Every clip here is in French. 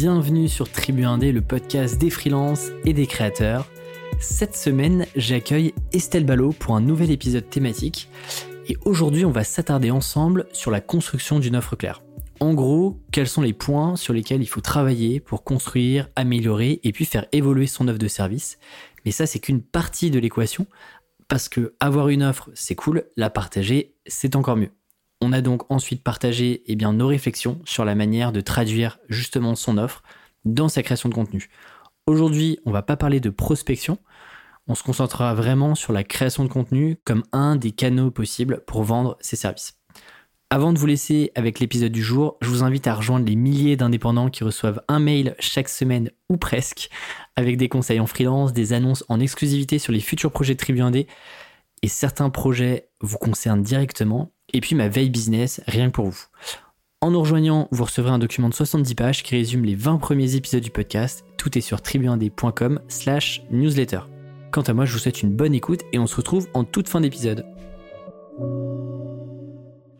bienvenue sur Tribu Indé, le podcast des freelances et des créateurs. Cette semaine, j'accueille Estelle Ballot pour un nouvel épisode thématique. Et aujourd'hui, on va s'attarder ensemble sur la construction d'une offre claire. En gros, quels sont les points sur lesquels il faut travailler pour construire, améliorer et puis faire évoluer son offre de service. Mais ça, c'est qu'une partie de l'équation, parce que avoir une offre, c'est cool, la partager, c'est encore mieux. On a donc ensuite partagé eh nos réflexions sur la manière de traduire justement son offre dans sa création de contenu. Aujourd'hui, on va pas parler de prospection, on se concentrera vraiment sur la création de contenu comme un des canaux possibles pour vendre ses services. Avant de vous laisser avec l'épisode du jour, je vous invite à rejoindre les milliers d'indépendants qui reçoivent un mail chaque semaine ou presque avec des conseils en freelance, des annonces en exclusivité sur les futurs projets de Tribu 1D et certains projets vous concernent directement et puis ma veille business rien que pour vous. En nous rejoignant, vous recevrez un document de 70 pages qui résume les 20 premiers épisodes du podcast. Tout est sur tribu1d.com slash newsletter. Quant à moi, je vous souhaite une bonne écoute et on se retrouve en toute fin d'épisode.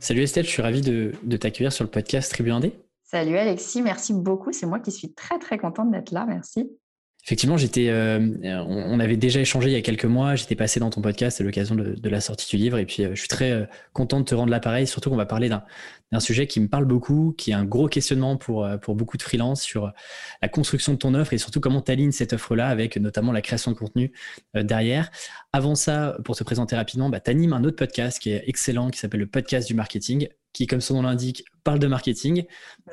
Salut Estelle, je suis ravi de, t'accueillir sur le podcast Tribu 1D. Salut Alexis, merci beaucoup. C'est moi qui suis très très contente d'être là. Merci. Effectivement, j'étais, euh, on avait déjà échangé il y a quelques mois. J'étais passé dans ton podcast à l'occasion de, la sortie du livre, et puis euh, je suis très euh, content de te rendre l'appareil. Surtout qu'on va parler d'un sujet qui me parle beaucoup, qui est un gros questionnement pour beaucoup de freelance sur la construction de ton offre et surtout comment tu alignes cette offre-là avec notamment la création de contenu derrière. Avant ça, pour te présenter rapidement, bah, tu animes un autre podcast qui est excellent, qui s'appelle le podcast du marketing qui, comme son nom l'indique, parle de marketing.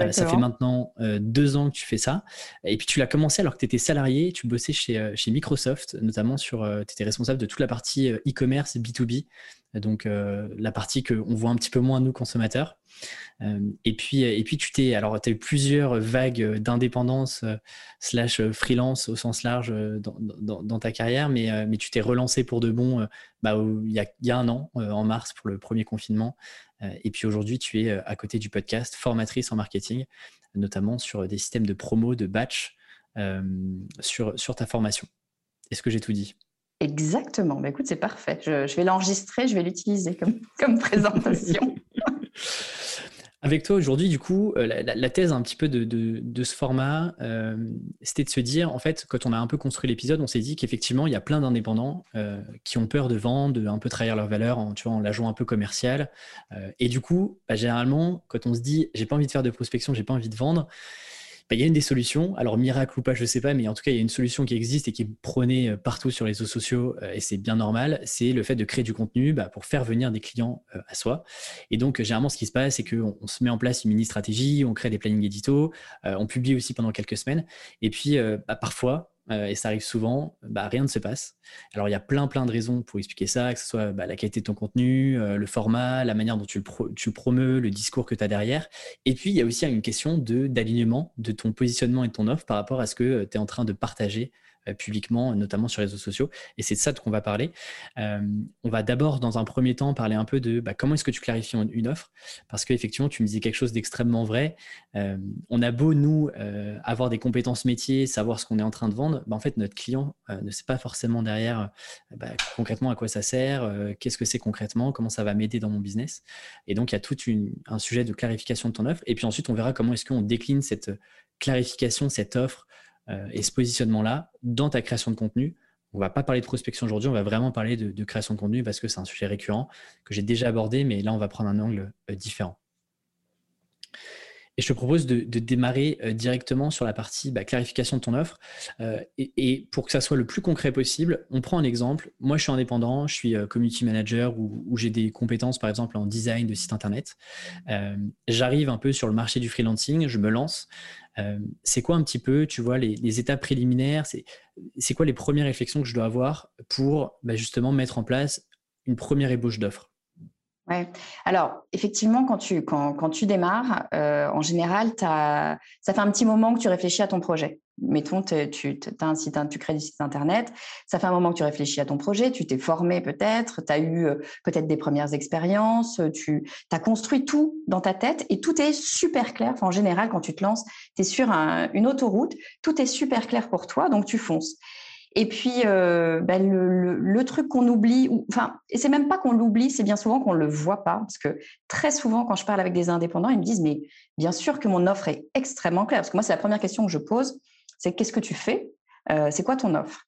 Euh, ça fait maintenant euh, deux ans que tu fais ça. Et puis tu l'as commencé alors que tu étais salarié, tu bossais chez, euh, chez Microsoft, notamment sur, tu étais responsable de toute la partie e-commerce et B2B, donc la partie qu'on voit un petit peu moins nous consommateurs. et puis, et puis tu t'es, alors as eu plusieurs vagues d'indépendance slash freelance au sens large dans, ta carrière, mais, mais tu t'es relancé pour de bon bah, il, y a, il y a un an, en mars, pour le premier confinement. Euh, et puis aujourd'hui, tu es euh, à côté du podcast formatrice en marketing, notamment sur des systèmes de promo, de batch euh, sur, sur ta formation. Est-ce que j'ai tout dit? Exactement. Bah, écoute, c'est parfait. Je, vais l'enregistrer, je vais l'utiliser comme, comme présentation. Avec toi aujourd'hui, du coup, euh, la, thèse un petit peu de, ce format, euh, c'était de se dire, en fait, quand on a un peu construit l'épisode, on s'est dit qu'effectivement, il y a plein d'indépendants euh, qui ont peur de vendre, de un peu trahir leur valeur en, tu la jouant un peu commerciale. et du coup, bah, généralement, quand on se dit, j'ai pas envie de faire de prospection, j'ai pas envie de vendre, bah, il y a une des solutions. Alors, miracle ou pas, je ne sais pas, mais en tout cas, il y a une solution qui existe et qui est prônée euh, partout sur les réseaux sociaux, euh, et c'est bien normal. C'est le fait de créer du contenu bah, pour faire venir des clients euh, à soi. Et donc, généralement, ce qui se passe, c'est qu'on on se met en place une mini stratégie, on crée des plannings édito, on publie aussi pendant quelques semaines. Et puis, bah, parfois, euh, et ça arrive souvent, bah, rien ne se passe. Alors il y a plein plein de raisons pour expliquer ça, que ce soit bah, la qualité de ton contenu, euh, le format, la manière dont tu le, tu promeus, le discours que tu as derrière. Et puis il y a aussi une question d'alignement de ton positionnement et de ton offre par rapport à ce que euh, tu es en train de partager publiquement, notamment sur les réseaux sociaux. Et c'est de ça qu'on va parler. Euh, on va d'abord, dans un premier temps, parler un peu de bah, comment est-ce que tu clarifies une offre? Parce qu'effectivement, tu me disais quelque chose d'extrêmement vrai. Euh, on a beau, nous, avoir des compétences métiers, savoir ce qu'on est en train de vendre. Bah, en fait, notre client ne sait pas forcément derrière bah, concrètement à quoi ça sert, qu'est-ce que c'est concrètement, comment ça va m'aider dans mon business. Et donc, il y a tout un sujet de clarification de ton offre. Et puis ensuite, on verra comment est-ce qu'on décline cette clarification, cette offre euh, et ce positionnement-là dans ta création de contenu. On va pas parler de prospection aujourd'hui, on va vraiment parler de, création de contenu parce que c'est un sujet récurrent que j'ai déjà abordé, mais là, on va prendre un angle euh, différent. Et je te propose de, démarrer euh, directement sur la partie bah, clarification de ton offre. et, pour que ça soit le plus concret possible, on prend un exemple. Moi, je suis indépendant, je suis community manager ou, j'ai des compétences, par exemple, en design de site internet. J'arrive un peu sur le marché du freelancing, je me lance. Euh, c'est quoi un petit peu, tu vois, les, étapes préliminaires? C'est quoi les premières réflexions que je dois avoir pour bah, justement mettre en place une première ébauche d'offre? Ouais. Alors, effectivement, quand tu, quand, tu démarres, euh, en général, ça fait un petit moment que tu réfléchis à ton projet. Mettons, tu, as un site, tu crées du site internet, ça fait un moment que tu réfléchis à ton projet, tu t'es formé peut-être, tu as eu euh, peut-être des premières expériences, tu as construit tout dans ta tête et tout est super clair. en général, quand tu te lances, tu es sur une autoroute, tout est super clair pour toi, donc tu fonces. Et puis, euh, ben, le, truc qu'on oublie, ou, enfin, et c'est même pas qu'on l'oublie, c'est bien souvent qu'on le voit pas, parce que très souvent, quand je parle avec des indépendants, ils me disent, mais bien sûr que mon offre est extrêmement claire, parce que moi, c'est la première question que je pose, c'est qu'est-ce que tu fais euh, C'est quoi ton offre?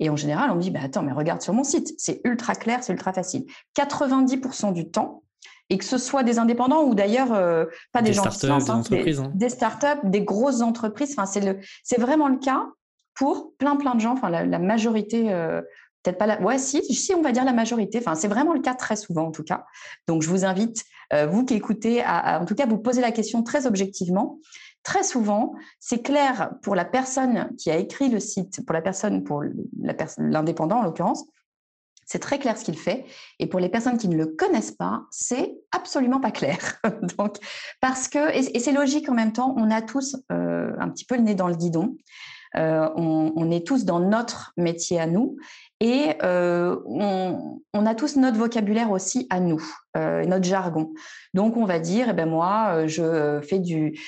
Et en général, on me dit, bah, attends, mais regarde sur mon site, c'est ultra clair, c'est ultra facile. 90% du temps, et que ce soit des indépendants ou d'ailleurs euh, pas des, gens startups, des, entreprises, hein. des, startups, des grosses entreprises. Enfin, c'est le, c'est vraiment le cas pour plein plein de gens. Enfin, la, majorité, euh, peut-être pas la, ouais, si, si, on va dire la majorité. Enfin, c'est vraiment le cas très souvent en tout cas. Donc, je vous invite, euh, vous qui écoutez, à, en tout cas vous poser la question très objectivement. Très souvent, c'est clair pour la personne qui a écrit le site, pour la personne, pour l'indépendant en l'occurrence, c'est très clair ce qu'il fait. Et pour les personnes qui ne le connaissent pas, c'est absolument pas clair. Donc, parce que, et, c'est logique en même temps, on a tous euh, un petit peu le nez dans le guidon. Euh, on, est tous dans notre métier à nous et euh, on, a tous notre vocabulaire aussi à nous, notre jargon. Donc on va dire, eh ben moi, je fais du,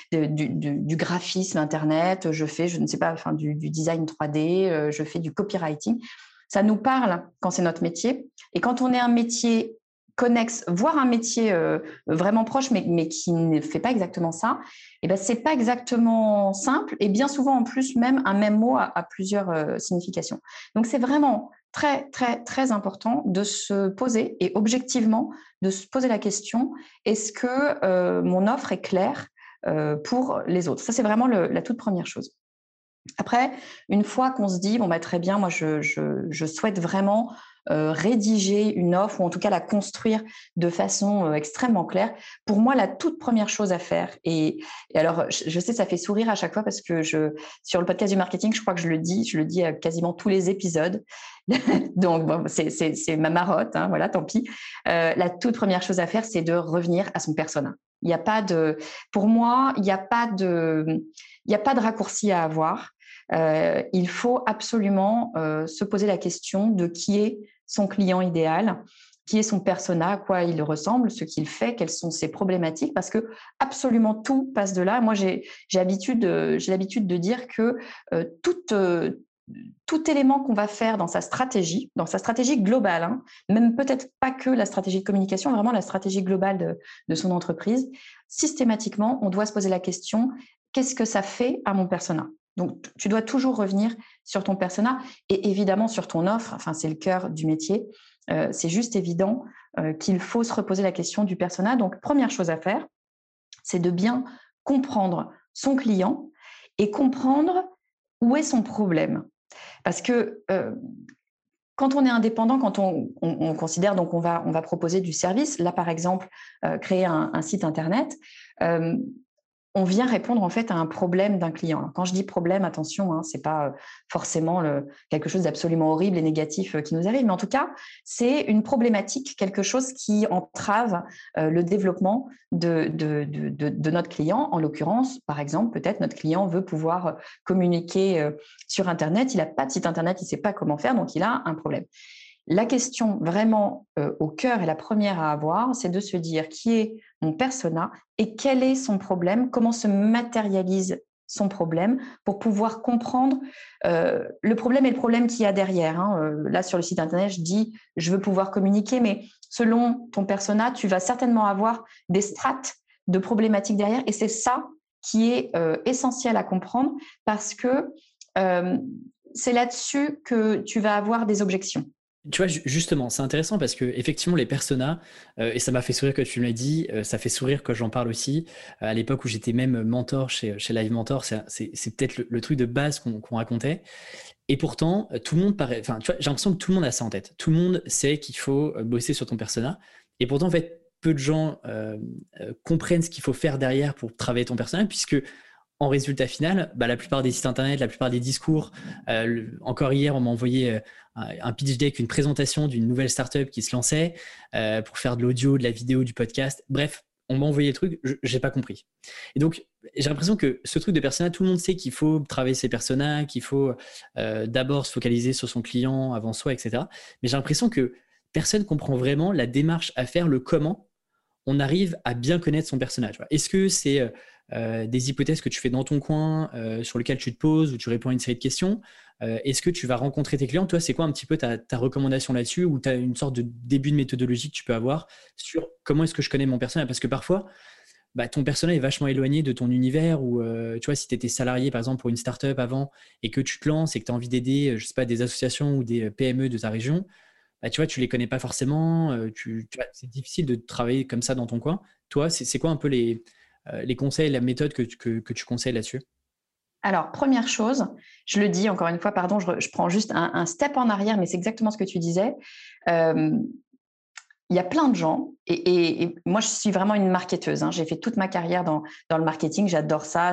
graphisme internet, je fais, je ne sais pas, enfin du design 3D, je fais du copywriting. Ça nous parle quand c'est notre métier. Et quand on est un métier connexe, voire un métier euh, vraiment proche, mais, qui ne fait pas exactement ça, et eh ben c'est pas exactement simple. Et bien souvent, en plus, même un même mot a, plusieurs euh, significations. Donc, c'est vraiment très, très, très important de se poser et objectivement de se poser la question est-ce que euh, mon offre est claire pour les autres? Ça, c'est vraiment la toute première chose. Après, une fois qu'on se dit, bon, bah, très bien, moi, je, souhaite vraiment euh, rédiger une offre ou en tout cas la construire de façon euh, extrêmement claire. Pour moi, la toute première chose à faire, et, alors je, sais, ça fait sourire à chaque fois parce que je, sur le podcast du marketing, je crois que je le dis, je le dis à quasiment tous les épisodes. Donc, c'est ma marotte, hein, voilà, tant pis. Euh, la toute première chose à faire, c'est de revenir à son persona. Il n'y a pas de, pour moi, il a pas de, il n'y a pas de raccourci à avoir. Euh, il faut absolument euh, se poser la question de qui est son client idéal, qui est son persona, à quoi il ressemble, ce qu'il fait, quelles sont ses problématiques, parce que absolument tout passe de là. Moi, j'ai l'habitude de dire que euh, tout, élément qu'on va faire dans sa stratégie, dans sa stratégie globale, hein, même peut-être pas que la stratégie de communication, vraiment la stratégie globale de son entreprise, systématiquement, on doit se poser la question qu'est-ce que ça fait à mon persona? Donc, tu dois toujours revenir sur ton persona et évidemment sur ton offre. Enfin, c'est le cœur du métier. Euh, c'est juste évident euh, qu'il faut se reposer la question du persona. Donc, première chose à faire, c'est de bien comprendre son client et comprendre où est son problème. Parce que euh, quand on est indépendant, quand on, considère donc on va, proposer du service, là par exemple, créer un, site internet, on vient répondre en fait à un problème d'un client. quand je dis problème, attention, hein, c'est pas euh, forcément quelque chose d'absolument horrible et négatif euh, qui nous arrive, mais en tout cas, c'est une problématique, quelque chose qui entrave euh, le développement de, de, notre client. En l'occurrence, par exemple, peut-être notre client veut pouvoir communiquer sur Internet, il n'a pas de site Internet, il ne sait pas comment faire, donc il a un problème. La question vraiment euh, au cœur et la première à avoir, c'est de se dire qui est mon persona et quel est son problème, comment se matérialise son problème pour pouvoir comprendre euh, le problème et le problème qu'il y a derrière. Hein. Euh, là, sur le site internet, je dis je veux pouvoir communiquer, mais selon ton persona, tu vas certainement avoir des strates de problématiques derrière et c'est ça qui est essentiel à comprendre parce que c'est là-dessus que tu vas avoir des objections. Tu vois, justement, c'est intéressant parce que effectivement, les personas, euh, et ça m'a fait sourire quand tu me l'as dit, euh, ça fait sourire quand j'en parle aussi. Euh, à l'époque où j'étais même mentor chez, Live Mentor, c'est peut-être le, truc de base qu'on racontait. Et pourtant, tout le monde paraît. Enfin, j'ai l'impression que tout le monde a ça en tête. Tout le monde sait qu'il faut bosser sur ton persona. Et pourtant, en fait, peu de gens comprennent ce qu'il faut faire derrière pour travailler ton persona, puisque en résultat final, bah, la plupart des sites internet, la plupart des discours, euh, encore hier, on m'a envoyé euh, un pitch deck, une présentation d'une nouvelle startup qui se lançait euh, pour faire de l'audio, de la vidéo, du podcast. Bref, on m'a envoyé le truc, j'ai pas compris. Et donc, j'ai l'impression que ce truc de persona, tout le monde sait qu'il faut travailler ses personas, qu'il faut d'abord se focaliser sur son client avant soi, etc. Mais j'ai l'impression que personne comprend vraiment la démarche à faire, le comment on arrive à bien connaître son personnage. Est-ce que c'est euh, des hypothèses que tu fais dans ton coin, euh, sur lesquelles tu te poses, ou tu réponds à une série de questions Est-ce que tu vas rencontrer tes clients? Toi, c'est quoi un petit peu ta, recommandation là-dessus ou tu as une sorte de début de méthodologie que tu peux avoir sur comment est-ce que je connais mon personnel Parce que parfois, bah, ton personnel est vachement éloigné de ton univers ou tu vois, si tu étais salarié par exemple pour une startup avant et que tu te lances et que tu as envie d'aider, je sais pas, des associations ou des PME de ta région, bah, tu vois, tu les connais pas forcément, tu, c'est difficile de travailler comme ça dans ton coin. Toi, c'est quoi un peu les, les conseils, la méthode que, tu conseilles là-dessus? Alors, première chose, je le dis encore une fois, pardon, je, prends juste un, step en arrière, mais c'est exactement ce que tu disais. il y a plein de gens, et, moi je suis vraiment une marketeuse, hein. j'ai fait toute ma carrière dans, dans le marketing, j'adore ça,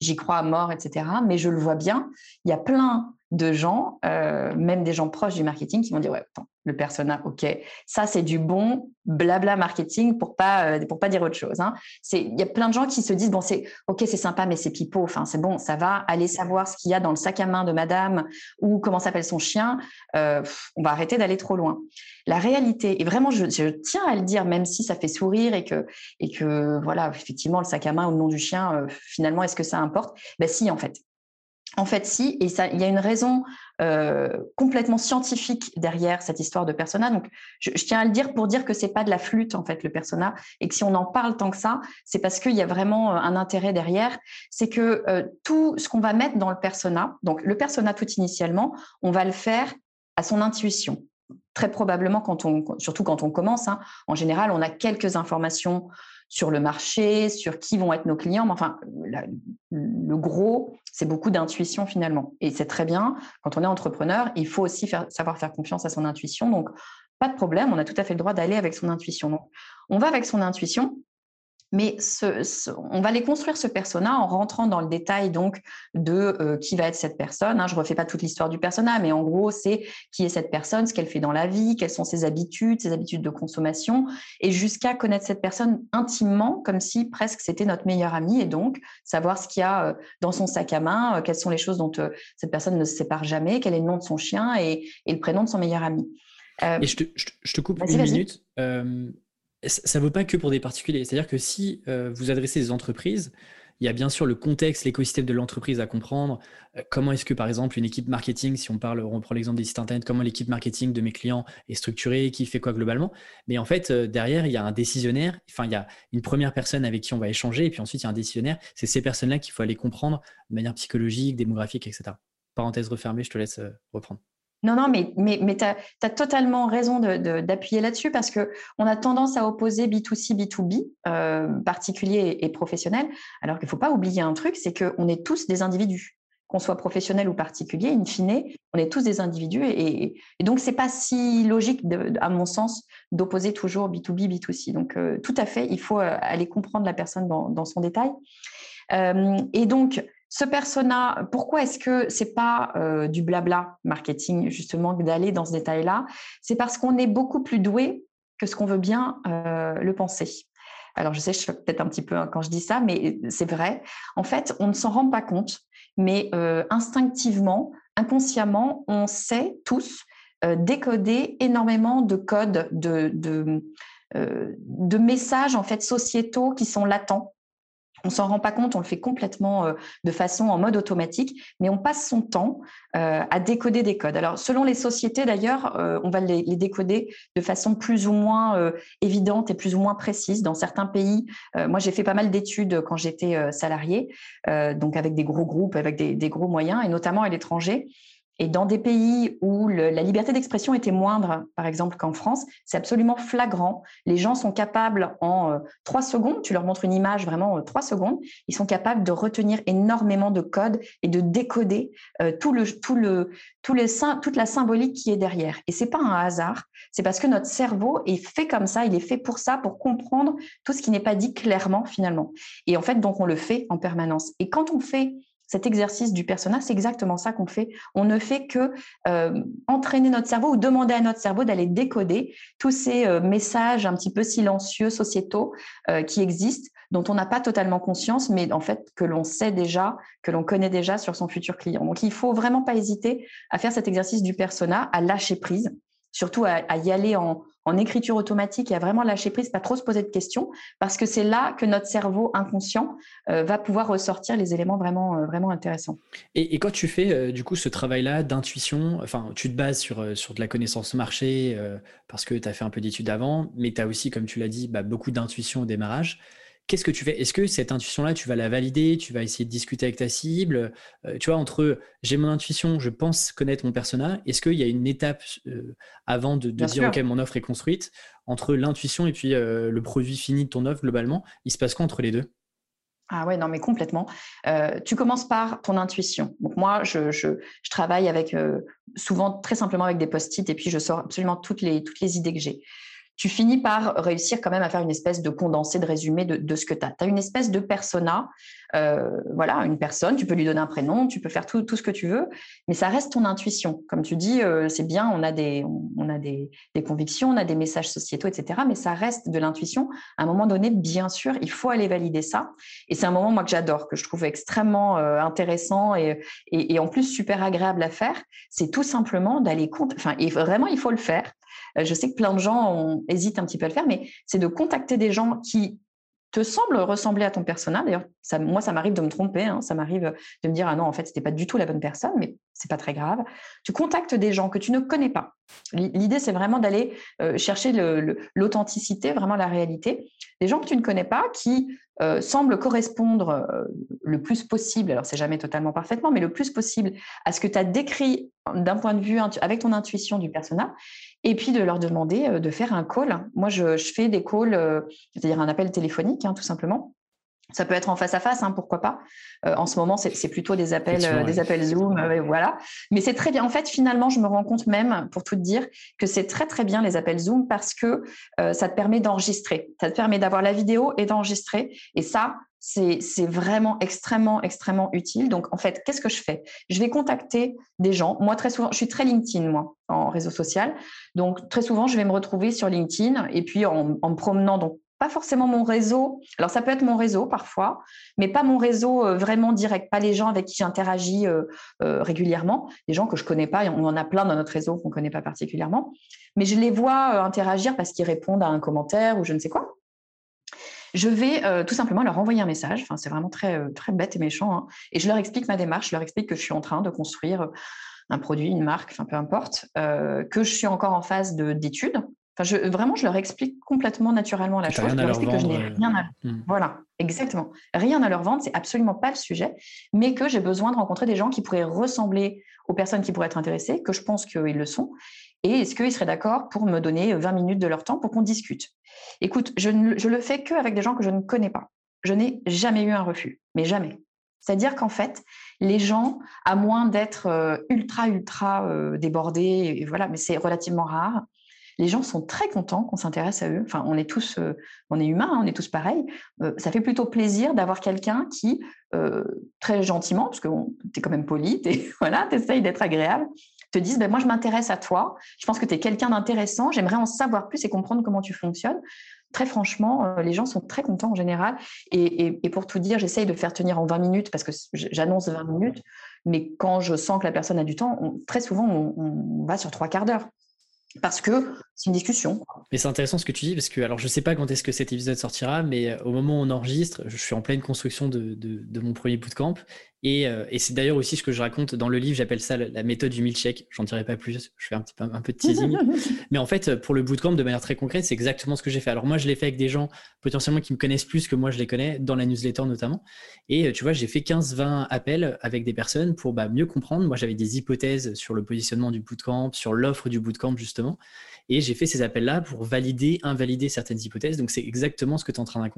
j'y crois à mort, etc. Mais je le vois bien, il y a plein de gens, euh, même des gens proches du marketing, qui vont dire ouais, le persona, ok, ça c'est du bon blabla marketing pour pas euh, pour pas dire autre chose. Hein. C'est il y a plein de gens qui se disent bon c'est ok c'est sympa mais c'est pipeau, enfin c'est bon, ça va aller savoir ce qu'il y a dans le sac à main de Madame ou comment s'appelle son chien. Euh, on va arrêter d'aller trop loin. La réalité et vraiment je, je, tiens à le dire même si ça fait sourire et que et que voilà effectivement le sac à main ou le nom du chien finalement est-ce que ça importe? Ben si en fait en fait, si, et ça, il y a une raison euh, complètement scientifique derrière cette histoire de persona. Donc, je, tiens à le dire pour dire que c'est pas de la flûte en fait le persona, et que si on en parle tant que ça, c'est parce qu'il y a vraiment euh, un intérêt derrière. C'est que euh, tout ce qu'on va mettre dans le persona, donc le persona tout initialement, on va le faire à son intuition. Très probablement surtout quand on commence, hein, en général, on a quelques informations sur le marché, sur qui vont être nos clients. Mais enfin, le gros, c'est beaucoup d'intuition finalement. Et c'est très bien. Quand on est entrepreneur, il faut aussi savoir faire confiance à son intuition. Donc, pas de problème, on a tout à fait le droit d'aller avec son intuition. Donc, on va avec son intuition mais on va les construire ce persona en rentrant dans le détail donc de euh, qui va être cette personne. Hein. Je refais pas toute l'histoire du persona, mais en gros c'est qui est cette personne, ce qu'elle fait dans la vie, quelles sont ses habitudes, ses habitudes de consommation, et jusqu'à connaître cette personne intimement, comme si presque c'était notre meilleure amie, et donc savoir ce qu'il y a euh, dans son sac à main, euh, quelles sont les choses dont cette personne ne se sépare jamais, quel est le nom de son chien et, le prénom de son meilleur ami. et je te, coupe une minute ça ne vaut pas que pour des particuliers. C'est-à-dire que si euh, vous adressez des entreprises, il y a bien sûr le contexte, l'écosystème de l'entreprise à comprendre. Euh, comment est-ce que, par exemple, une équipe marketing, si on parle, on prend l'exemple des sites internet, comment l'équipe marketing de mes clients est structurée, qui fait quoi globalement? Mais en fait, euh, derrière, il y a un décisionnaire. Enfin, il y a une première personne avec qui on va échanger, et puis ensuite, il y a un décisionnaire. C'est ces personnes-là qu'il faut aller comprendre de manière psychologique, démographique, etc. Parenthèse refermée, je te laisse reprendre. Non, non, mais, mais, mais tu as, totalement raison d'appuyer là-dessus parce qu'on a tendance à opposer B2C, B2B, euh, particulier et, professionnel, alors qu'il ne faut pas oublier un truc, c'est qu'on est tous des individus. Qu'on soit professionnel ou particulier, in fine, on est tous des individus. Et, donc, ce n'est pas si logique, à mon sens, d'opposer toujours B2B, B2C. Donc, euh, tout à fait, il faut euh, aller comprendre la personne dans son détail. et donc, ce persona, pourquoi est-ce que c'est pas euh, du blabla marketing justement d'aller dans ce détail-là? C'est parce qu'on est beaucoup plus doué que ce qu'on veut bien euh, le penser. Alors je sais, je suis peut-être un petit peu quand je dis ça, mais c'est vrai. En fait, on ne s'en rend pas compte, mais euh, instinctivement, inconsciemment, on sait tous décoder énormément de codes, de, de, de messages en fait sociétaux qui sont latents on s'en rend pas compte, on le fait complètement euh, de façon en mode automatique, mais on passe son temps euh, à décoder des codes. Alors, selon les sociétés, d'ailleurs, euh, on va les, décoder de façon plus ou moins évidente et plus ou moins précise. Dans certains pays, moi, j'ai fait pas mal d'études quand j'étais salarié, donc avec des gros groupes, avec des gros moyens, et notamment à l'étranger. Et dans des pays où la liberté d'expression était moindre, par exemple qu'en France, c'est absolument flagrant. Les gens sont capables en euh, trois secondes, tu leur montres une image vraiment euh, trois secondes, ils sont capables de retenir énormément de codes et de décoder euh, tout le, tout le, tout les, toute la symbolique qui est derrière. Et c'est pas un hasard, c'est parce que notre cerveau est fait comme ça, il est fait pour ça, pour comprendre tout ce qui n'est pas dit clairement finalement. Et en fait, donc on le fait en permanence. Et quand on fait cet exercice du personnage, c'est exactement ça qu'on fait. On ne fait que euh, entraîner notre cerveau ou demander à notre cerveau d'aller décoder tous ces euh, messages un petit peu silencieux, sociétaux, euh, qui existent, dont on n'a pas totalement conscience, mais en fait que l'on sait déjà, que l'on connaît déjà sur son futur client. Donc il faut vraiment pas hésiter à faire cet exercice du persona, à lâcher prise surtout à, y aller en, écriture automatique et à vraiment lâcher prise, pas trop se poser de questions, parce que c'est là que notre cerveau inconscient euh, va pouvoir ressortir les éléments vraiment, euh, vraiment intéressants. Et, quand tu fais euh, du coup ce travail-là d'intuition, enfin, tu te bases sur, sur de la connaissance marché parce que tu as fait un peu d'études avant, mais tu as aussi, comme tu l'as dit, bah, beaucoup d'intuition au démarrage qu'est-ce que tu fais? Est-ce que cette intuition-là, tu vas la valider? Tu vas essayer de discuter avec ta cible? Euh, Tu vois, entre j'ai mon intuition, je pense connaître mon persona, est-ce qu'il y a une étape euh, avant de, dire OK, mon offre est construite Entre l'intuition et puis euh, le produit fini de ton offre globalement, il se passe quoi entre les deux? Ah ouais, non, mais complètement. tu commences par ton intuition. Donc moi, je, je, je travaille avec souvent très simplement avec des post-it et puis je sors absolument toutes les, toutes les idées que j'ai tu finis par réussir quand même à faire une espèce de condensé, de résumé de, ce que tu as. Tu as une espèce de persona, euh, voilà, une personne, tu peux lui donner un prénom, tu peux faire tout, ce que tu veux, mais ça reste ton intuition. Comme tu dis, euh, c'est bien, on a, des, on a des, convictions, on a des messages sociétaux, etc., mais ça reste de l'intuition. À un moment donné, bien sûr, il faut aller valider ça. Et c'est un moment, moi, que j'adore, que je trouve extrêmement euh, intéressant et, en plus super agréable à faire. C'est tout simplement d'aller compte, enfin, et vraiment, il faut le faire. Euh, je sais que plein de gens hésitent un petit peu à le faire, mais c'est de contacter des gens qui te semblent ressembler à ton personnage. D'ailleurs, moi, ça m'arrive de me tromper. Hein. ça m'arrive de me dire, ah non, en fait, c'était pas du tout la bonne personne, mais c'est pas très grave. Tu contactes des gens que tu ne connais pas. L'idée, c'est vraiment d'aller euh, chercher l'authenticité, vraiment la réalité. Des gens que tu ne connais pas, qui euh, semblent correspondre le plus possible, alors c'est jamais totalement parfaitement, mais le plus possible à ce que tu as décrit d'un point de vue avec ton intuition du personnage et puis de leur demander euh, de faire un call. Moi, je, fais des calls, euh, c'est-à-dire un appel téléphonique, hein, tout simplement. Ça peut être en face à face, hein, pourquoi pas. Euh, en ce moment, c'est plutôt des appels, des appels Zoom, voilà. Mais c'est très bien. En fait, finalement, je me rends compte même, pour tout te dire, que c'est très très bien les appels Zoom parce que ça te permet d'enregistrer. Ça te permet d'avoir la vidéo et d'enregistrer. Et ça, c'est vraiment extrêmement, extrêmement utile. Donc, en fait, qu'est-ce que je fais? Je vais contacter des gens. Moi, très souvent, je suis très LinkedIn, moi, en réseau social. Donc, très souvent, je vais me retrouver sur LinkedIn et puis en, me promenant, donc pas forcément mon réseau. Alors, ça peut être mon réseau parfois, mais pas mon réseau euh, vraiment direct, pas les gens avec qui j'interagis euh, euh, régulièrement, des gens que je connais pas. On en a plein dans notre réseau qu'on connaît pas particulièrement, mais je les vois interagir parce qu'ils répondent à un commentaire ou je ne sais quoi je vais euh, tout simplement leur envoyer un message. Enfin, c'est vraiment très, euh, très bête et méchant. Hein. Et je leur explique ma démarche, je leur explique que je suis en train de construire euh, un produit, une marque, enfin peu importe, que je suis encore en phase d'études. Enfin, je, vraiment, je leur explique complètement naturellement la chose. Je leur explique que je n'ai rien à. Hmm. Voilà, exactement. Rien à leur vendre, c'est absolument pas le sujet, mais que j'ai besoin de rencontrer des gens qui pourraient ressembler aux personnes qui pourraient être intéressées, que je pense qu'ils le sont, et est-ce qu'ils seraient d'accord pour me donner 20 minutes de leur temps pour qu'on discute? Écoute, je ne le fais qu'avec des gens que je ne connais pas. Je n'ai jamais eu un refus, mais jamais. C'est-à-dire qu'en fait, les gens, à moins d'être euh, ultra, ultra euh, débordés, voilà, mais c'est relativement rare, les gens sont très contents qu'on s'intéresse à eux. Enfin, on est tous, euh, on est humains, hein, on est tous pareils. ça fait plutôt plaisir d'avoir quelqu'un qui, très gentiment, parce que tu es quand même poli, tu voilà, essayes d'être agréable, te disent ben, Moi, je m'intéresse à toi, je pense que tu es quelqu'un d'intéressant, j'aimerais en savoir plus et comprendre comment tu fonctionnes. Très franchement, euh, les gens sont très contents en général. Et, pour tout dire, j'essaye de faire tenir en 20 minutes parce que j'annonce 20 minutes. Mais quand je sens que la personne a du temps, très souvent, on, va sur trois quarts d'heure parce que c'est une discussion. Mais c'est intéressant ce que tu dis, parce que alors je sais pas quand est-ce que cet épisode sortira, mais euh, au moment où on enregistre, je suis en pleine construction de, de mon premier bootcamp, euh, et, c'est d'ailleurs aussi ce que je raconte dans le livre, j'appelle ça la méthode du milkshake. J'en dirai pas plus, je fais un petit peu, un peu de teasing. Mais en fait, pour le bootcamp, de manière très concrète, c'est exactement ce que j'ai fait. Alors moi, je l'ai fait avec des gens potentiellement qui me connaissent plus que moi, je les connais, dans la newsletter notamment. Et euh, tu vois, j'ai fait 15-20 appels avec des personnes pour bah, mieux comprendre. Moi, j'avais des hypothèses sur le positionnement du bootcamp, sur l'offre du bootcamp justement. Et j'ai fait ces appels-là pour valider, invalider certaines hypothèses. Donc c'est exactement ce que tu es en train de.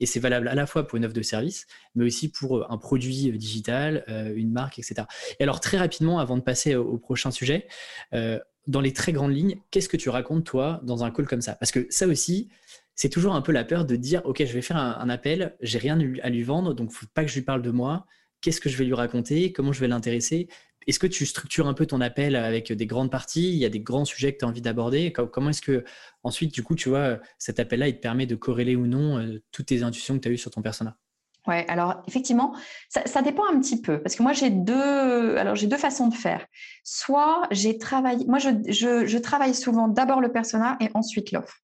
Et c'est valable à la fois pour une offre de service, mais aussi pour euh, un produit digital, euh, une marque, etc. Et alors très rapidement, avant de passer au, prochain sujet, euh, dans les très grandes lignes, qu'est-ce que tu racontes toi dans un call comme ça? Parce que ça aussi, c'est toujours un peu la peur de dire, ok, je vais faire un, appel, j'ai rien à lui vendre, donc faut pas que je lui parle de moi. Qu'est-ce que je vais lui raconter? Comment je vais l'intéresser? Est-ce que tu structures un peu ton appel avec des grandes parties? Il y a des grands sujets que tu as envie d'aborder? Comment est-ce que, ensuite, du coup, tu vois, cet appel-là, il te permet de corréler ou non euh, toutes tes intuitions que tu as eues sur ton persona? Ouais, alors effectivement, ça, dépend un petit peu parce que moi j'ai deux, alors j'ai deux façons de faire. Soit j'ai travaillé, moi je, je travaille souvent d'abord le persona et ensuite l'offre.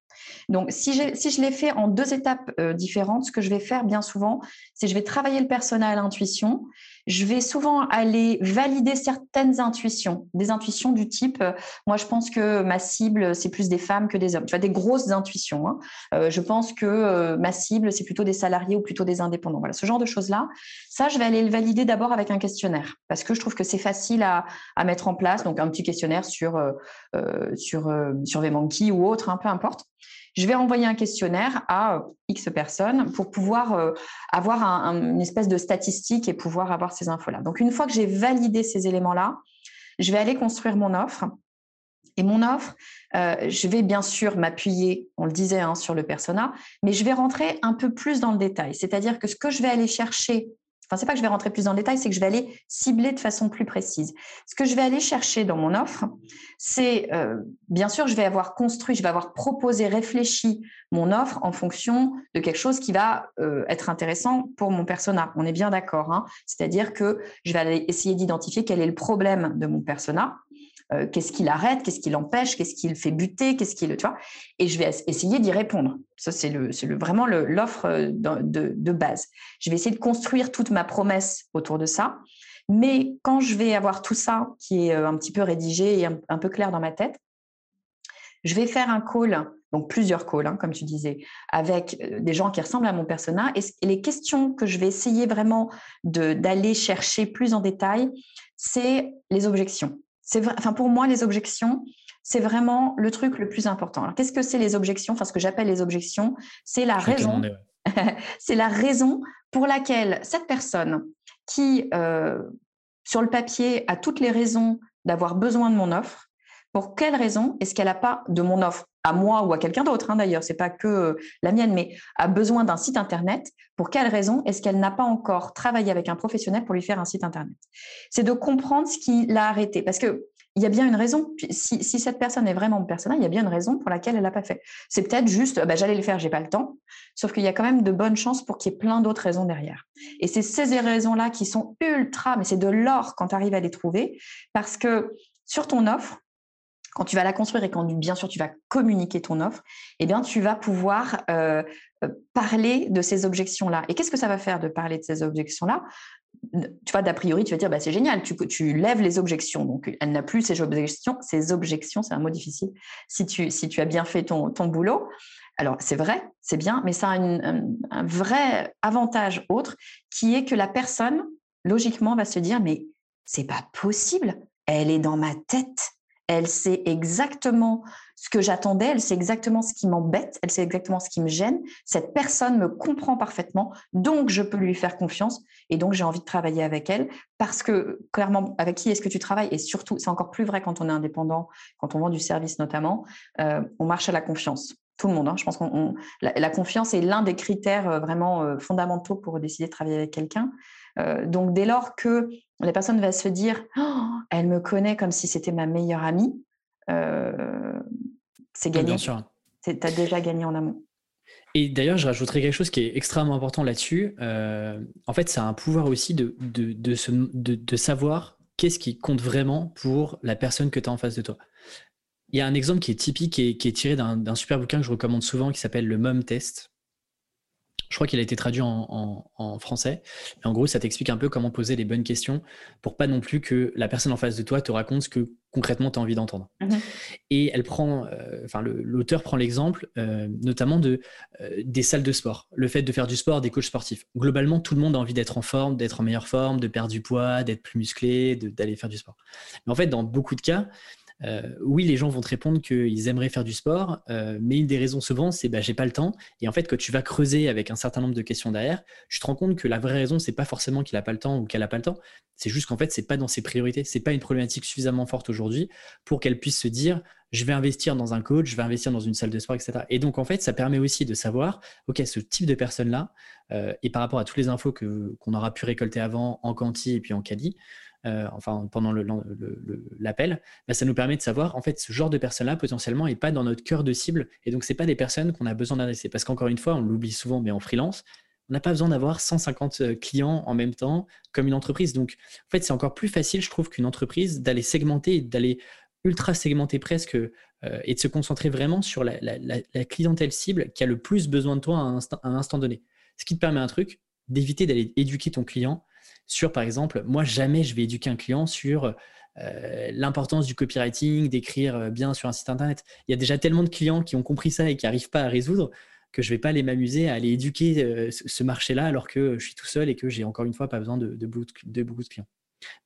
Donc, si, je l'ai fait en deux étapes euh, différentes, ce que je vais faire bien souvent, c'est je vais travailler le personnel à l'intuition. Je vais souvent aller valider certaines intuitions, des intuitions du type, euh, moi je pense que ma cible, c'est plus des femmes que des hommes. Tu vois, des grosses intuitions. Hein. Euh, je pense que ma cible, c'est plutôt des salariés ou plutôt des indépendants. Voilà, ce genre de choses-là. Ça, je vais aller le valider d'abord avec un questionnaire parce que je trouve que c'est facile à, mettre en place. Donc, un petit questionnaire sur, sur, sur ou autre, hein, peu importe je vais envoyer un questionnaire à euh, X personnes pour pouvoir euh, avoir une espèce de statistique et pouvoir avoir ces infos-là. Donc, une fois que j'ai validé ces éléments-là, je vais aller construire mon offre. Et mon offre, euh, je vais bien sûr m'appuyer, on le disait, hein, sur le persona, mais je vais rentrer un peu plus dans le détail. C'est-à-dire que ce que je vais aller chercher Enfin, c'est pas que je vais rentrer plus dans le détail, c'est que je vais aller cibler de façon plus précise. Ce que je vais aller chercher dans mon offre, c'est euh, bien sûr, je vais avoir construit, je vais avoir proposé, réfléchi mon offre en fonction de quelque chose qui va euh, être intéressant pour mon persona. On est bien d'accord. Hein C'est-à-dire que je vais aller essayer d'identifier quel est le problème de mon persona euh, qu'est-ce qui l'arrête, qu'est-ce qui l'empêche, qu'est-ce qui le fait buter, qu'est-ce qui le, tu vois, et je vais essayer d'y répondre. Ça, c'est le, le, vraiment l'offre euh, de, de, base. Je vais essayer de construire toute ma promesse autour de ça. Mais quand je vais avoir tout ça qui est euh, un petit peu rédigé et un, peu clair dans ma tête, je vais faire un call, donc plusieurs calls, hein, comme tu disais, avec des gens qui ressemblent à mon persona. Et les questions que je vais essayer vraiment d'aller chercher plus en détail, c'est les objections enfin pour moi, les objections, c'est vraiment le truc le plus important. Alors, qu'est-ce que c'est les objections? Enfin, ce que j'appelle les objections, c'est la raison. c'est la raison pour laquelle cette personne qui, euh, sur le papier, a toutes les raisons d'avoir besoin de mon offre, pour quelle raison est-ce qu'elle n'a pas de mon offre? À moi ou à quelqu'un d'autre hein, d'ailleurs, c'est pas que euh, la mienne, mais a besoin d'un site internet. Pour quelle raison est-ce qu'elle n'a pas encore travaillé avec un professionnel pour lui faire un site internet? C'est de comprendre ce qui l'a arrêté, parce que il y a bien une raison. Si, cette personne est vraiment personnelle, il y a bien une raison pour laquelle elle l'a pas fait. C'est peut-être juste, bah, j'allais le faire, j'ai pas le temps. Sauf qu'il y a quand même de bonnes chances pour qu'il y ait plein d'autres raisons derrière. Et c'est ces raisons-là qui sont ultra, mais c'est de l'or quand tu arrives à les trouver, parce que sur ton offre, quand tu vas la construire et quand bien sûr tu vas communiquer ton offre, eh bien tu vas pouvoir euh, euh, parler de ces objections-là. Et qu'est-ce que ça va faire de parler de ces objections-là? Tu vois, d'a priori, tu vas dire, bah, c'est génial, tu, tu lèves les objections. Donc, elle n'a plus ces objections. Ces objections, c'est un mot difficile. Si tu, si tu as bien fait ton, ton boulot, alors c'est vrai, c'est bien, mais ça a un, un, vrai avantage autre qui est que la personne, logiquement, va se dire, mais c'est pas possible, elle est dans ma tête elle sait exactement ce que j'attendais, elle sait exactement ce qui m'embête, elle sait exactement ce qui me gêne. Cette personne me comprend parfaitement, donc je peux lui faire confiance et donc j'ai envie de travailler avec elle parce que clairement, avec qui est-ce que tu travailles? Et surtout, c'est encore plus vrai quand on est indépendant, quand on vend du service notamment, euh, on marche à la confiance. Tout le monde, hein. je pense que la, confiance est l'un des critères euh, vraiment euh, fondamentaux pour décider de travailler avec quelqu'un. donc dès lors que la personne va se dire oh, elle me connaît comme si c'était ma meilleure amie. Euh, c'est gagné. Tu as déjà gagné en amont. Et d'ailleurs, je rajouterais quelque chose qui est extrêmement important là-dessus. Euh, en fait, ça a un pouvoir aussi de, de, de, savoir qu'est-ce qui compte vraiment pour la personne que tu as en face de toi. Il y a un exemple qui est typique et qui est tiré d'un super bouquin que je recommande souvent qui s'appelle le MOM Test. Je crois qu'il a été traduit en, français. en gros, ça t'explique un peu comment poser les bonnes questions pour pas non plus que la personne en face de toi te raconte ce que concrètement tu as envie d'entendre. Mhm. Et elle prend, euh, enfin, l'auteur prend l'exemple euh, notamment de, euh, des salles de sport, le fait de faire du sport, des coachs sportifs. Globalement, tout le monde a envie d'être en forme, d'être en meilleure forme, de perdre du poids, d'être plus musclé, d'aller faire du sport. Mais en fait, dans beaucoup de cas, euh, oui, les gens vont te répondre qu'ils aimeraient faire du sport, euh, mais une des raisons souvent, c'est bah, j'ai pas le temps. Et en fait, quand tu vas creuser avec un certain nombre de questions derrière, tu te rends compte que la vraie raison, c'est pas forcément qu'il a pas le temps ou qu'elle a pas le temps. C'est juste qu'en fait, c'est pas dans ses priorités. C'est pas une problématique suffisamment forte aujourd'hui pour qu'elle puisse se dire je vais investir dans un coach, je vais investir dans une salle de sport, etc. Et donc, en fait, ça permet aussi de savoir, OK, ce type de personne-là, euh, et par rapport à toutes les infos qu'on aura pu récolter avant en quanti et puis en quali, euh, enfin pendant l'appel, bah, ça nous permet de savoir en fait ce genre de personnes-là potentiellement n'est pas dans notre cœur de cible et donc c'est pas des personnes qu'on a besoin d'adresser parce qu'encore une fois on l'oublie souvent mais en freelance on n'a pas besoin d'avoir 150 clients en même temps comme une entreprise. Donc, en fait, c'est encore plus facile, je trouve, qu'une entreprise d'aller segmenter, d'aller ultra segmenter presque et de se concentrer vraiment sur la, clientèle cible qui a le plus besoin de toi à un, à un instant donné. Ce qui te permet un truc, d'éviter d'aller éduquer ton client sur, par exemple, moi, jamais je vais éduquer un client sur euh, l'importance du copywriting, d'écrire euh, bien sur un site internet. Il y a déjà tellement de clients qui ont compris ça et qui n'arrivent pas à résoudre que je ne vais pas aller m'amuser à aller éduquer euh, ce marché-là alors que je suis tout seul et que j'ai encore une fois pas besoin de, beaucoup, de, beaucoup de clients.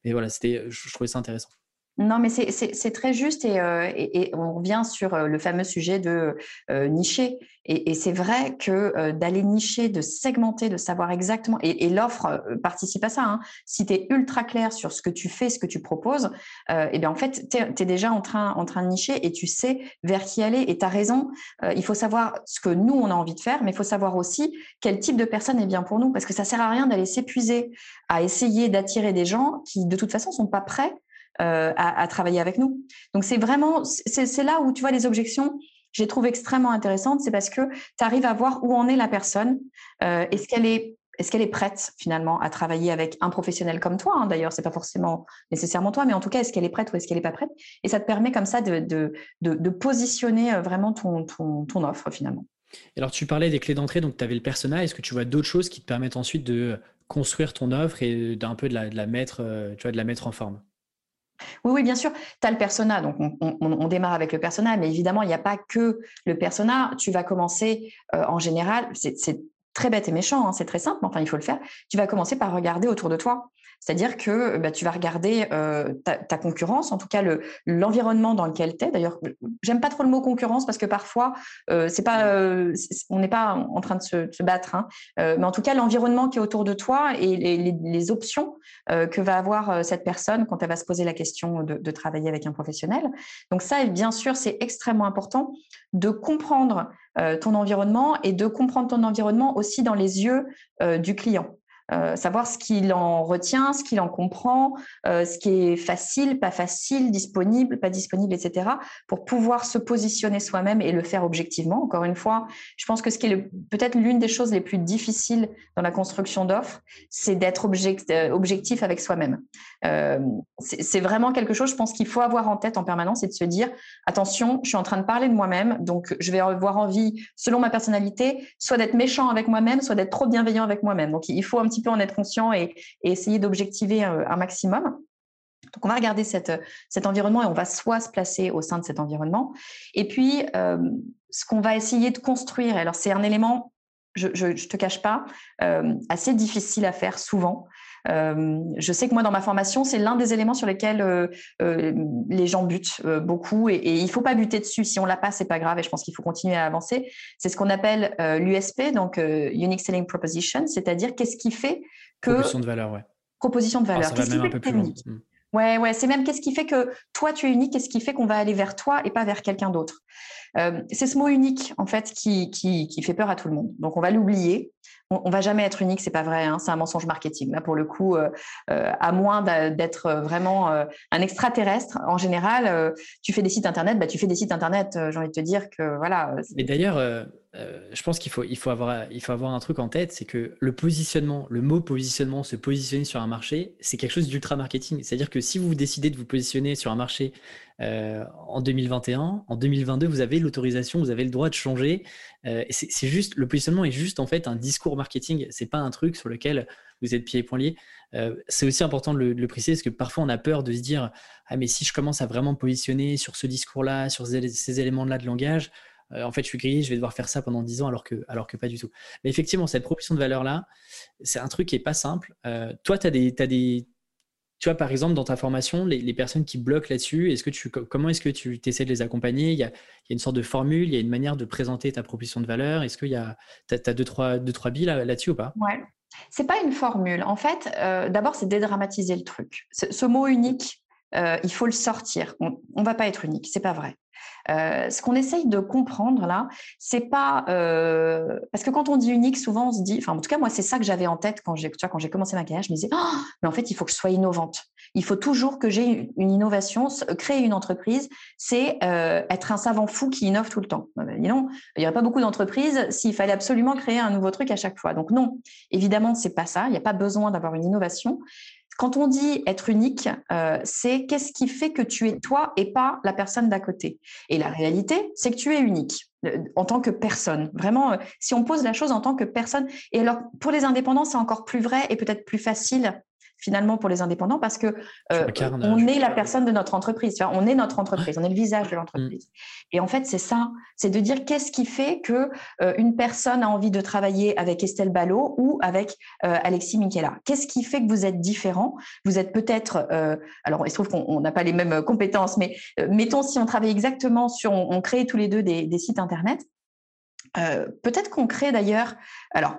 Mais voilà, c'était, je trouvais ça intéressant. Non, mais c'est très juste euh, et, on revient sur euh, le fameux sujet de euh, nicher. Et, c'est vrai que d'aller nicher, de segmenter, de savoir exactement, et, l'offre participe à ça. Hein. Si tu es ultra clair sur ce que tu fais, ce que tu proposes, et bien en fait, tu es, déjà en train, en train de nicher et tu sais vers qui aller. Et tu as raison, il faut savoir ce que nous, on a envie de faire, mais il faut savoir aussi quel type de personne est bien pour nous, parce que ça sert à rien d'aller s'épuiser à essayer d'attirer des gens qui, de toute façon, sont pas prêts euh, à, travailler avec nous. Donc c'est vraiment, c'est là où tu vois les objections, j'ai trouvé extrêmement intéressantes, c'est parce que tu arrives à voir où en est la personne, euh, est-ce qu'elle est est-ce qu'elle est prête finalement à travailler avec un professionnel comme toi hein, D'ailleurs, c'est pas forcément nécessairement toi, mais en tout cas, est-ce qu'elle est prête ou est-ce qu'elle n'est pas prête? Et ça te permet comme ça de, de, positionner euh, vraiment ton, ton, offre finalement. Alors, tu parlais des clés d'entrée, donc tu avais le persona. Est-ce que tu vois d'autres choses qui te permettent ensuite de construire ton offre et d'un peu de la mettre, tu vois, de la mettre en forme? Oui, oui, bien sûr. Tu as le persona, donc on, démarre avec le persona, mais évidemment, il n'y a pas que le persona. Tu vas commencer euh, en général, c'est très bête et méchant, hein, c'est très simple, mais enfin, il faut le faire. Tu vas commencer par regarder autour de toi. C'est-à-dire que bah, tu vas regarder euh, ta, concurrence, en tout cas l'environnement dans lequel tu es. D'ailleurs, j'aime pas trop le mot concurrence parce que parfois, euh, euh, on n'est pas en train de se, battre, hein. mais en tout cas, l'environnement qui est autour de toi et les, options que va avoir cette personne quand elle va se poser la question de travailler avec un professionnel. Donc ça, bien sûr, c'est extrêmement important de comprendre ton environnement et de comprendre ton environnement aussi dans les yeux du client. Euh, savoir ce qu'il en retient, ce qu'il en comprend, euh, ce qui est facile, pas facile, disponible, pas disponible, etc., pour pouvoir se positionner soi-même et le faire objectivement. Encore une fois, je pense que ce qui est peut-être l'une des choses les plus difficiles dans la construction d'offres, c'est d'être euh, objectif avec soi-même. c'est vraiment quelque chose, je pense qu'il faut avoir en tête en permanence et de se dire, attention, je suis en train de parler de moi-même, donc je vais avoir envie, selon ma personnalité, soit d'être méchant avec moi-même, soit d'être trop bienveillant avec moi-même. Donc il faut un petit peu en être conscient et, essayer d'objectiver euh, un, maximum. Donc, on va regarder cet environnement et on va soit se placer au sein de cet environnement. Et puis, euh, ce qu'on va essayer de construire, alors c'est un élément, je ne te cache pas, euh, assez difficile à faire souvent. Je sais que moi, dans ma formation, c'est l'un des éléments sur lesquels les gens butent beaucoup et, il ne faut pas buter dessus. Si on l'a pas, c'est pas grave et je pense qu'il faut continuer à avancer. C'est ce qu'on appelle l'USP, donc Unique Selling Proposition, c'est-à-dire qu'est-ce qui fait que. Proposition de valeur, ouais. Proposition de valeur. Qu'est-ce qui fait que tu unique hmm. Ouais, ouais, c'est même qu'est-ce qui fait que toi tu es unique, qu'est-ce qui fait qu'on va aller vers toi et pas vers quelqu'un d'autre. c'est ce mot unique en fait qui, qui, qui, fait peur à tout le monde. Donc on va l'oublier on, va jamais être unique, c'est pas vrai, hein, c'est un mensonge marketing. Là, pour le coup, euh, euh, à moins d'être vraiment euh, un extraterrestre, en général, tu fais des sites internet, bah, tu fais des sites internet. J'ai envie de te dire que voilà. Mais d'ailleurs, je pense qu'il faut, il faut, avoir, faut avoir un truc en tête, c'est que le positionnement, le mot positionnement, se positionner sur un marché, c'est quelque chose d'ultra marketing. C'est-à-dire que si vous décidez de vous positionner sur un marché euh, en 2021. En 2022, vous avez l'autorisation, vous avez le droit de changer. Euh, c'est juste, le positionnement est juste en fait un discours marketing. C'est pas un truc sur lequel vous êtes pieds et poings liés. Euh, c'est aussi important de le, préciser parce que parfois on a peur de se dire ah mais si je commence à vraiment me positionner sur ce discours-là, sur ces, éléments-là de langage, en fait, je suis grillé, je vais devoir faire ça pendant 10 ans alors que, alors que pas du tout. Mais effectivement, cette proposition de valeur-là, c'est un truc qui est pas simple. toi, tu des, as des, tu vois, par exemple, dans ta formation, les, personnes qui bloquent là-dessus, est-ce que tu, comment est-ce que tu essaies de les accompagner? Il y, a, une sorte de formule, il y a une manière de présenter ta proposition de valeur. Est-ce qu'il y a, tu as, deux, trois, trois billes là-dessus ou pas? Ouais. C'est pas une formule. En fait, euh, d'abord, c'est dédramatiser le truc. Ce, mot unique, euh, il faut le sortir. On ne va pas être unique, c'est pas vrai. Euh, ce qu'on essaye de comprendre là, c'est pas euh, parce que quand on dit unique, souvent on se dit, enfin en tout cas moi c'est ça que j'avais en tête quand j'ai quand j'ai commencé ma carrière, je me disais, oh, mais en fait il faut que je sois innovante, Il faut toujours que j'ai une innovation. Créer une entreprise, c'est euh, être un savant fou qui innove tout le temps. non, il n'y aurait pas beaucoup d'entreprises s'il fallait absolument créer un nouveau truc à chaque fois. Donc non, évidemment, c'est pas ça. Il n'y a pas besoin d'avoir une innovation. Quand on dit être unique, euh, c'est qu'est-ce qui fait que tu es toi et pas la personne d'à côté. Et la réalité, c'est que tu es unique euh, en tant que personne. Vraiment, euh, si on pose la chose en tant que personne. Et alors, pour les indépendants, c'est encore plus vrai et peut-être plus facile finalement pour les indépendants parce que euh, on est la personne de notre entreprise, on est notre entreprise, on est le visage de l'entreprise. Mm. Et en fait, c'est ça, c'est de dire qu'est-ce qui fait que euh, une personne a envie de travailler avec Estelle Ballot ou avec euh, Alexis Michela. Qu'est-ce qui fait que vous êtes différents? Vous êtes peut-être, alors il se trouve qu'on n'a pas les mêmes compétences, mais mettons si on travaille exactement sur, on, crée tous les deux des, des sites internet. peut-être qu'on crée d'ailleurs, alors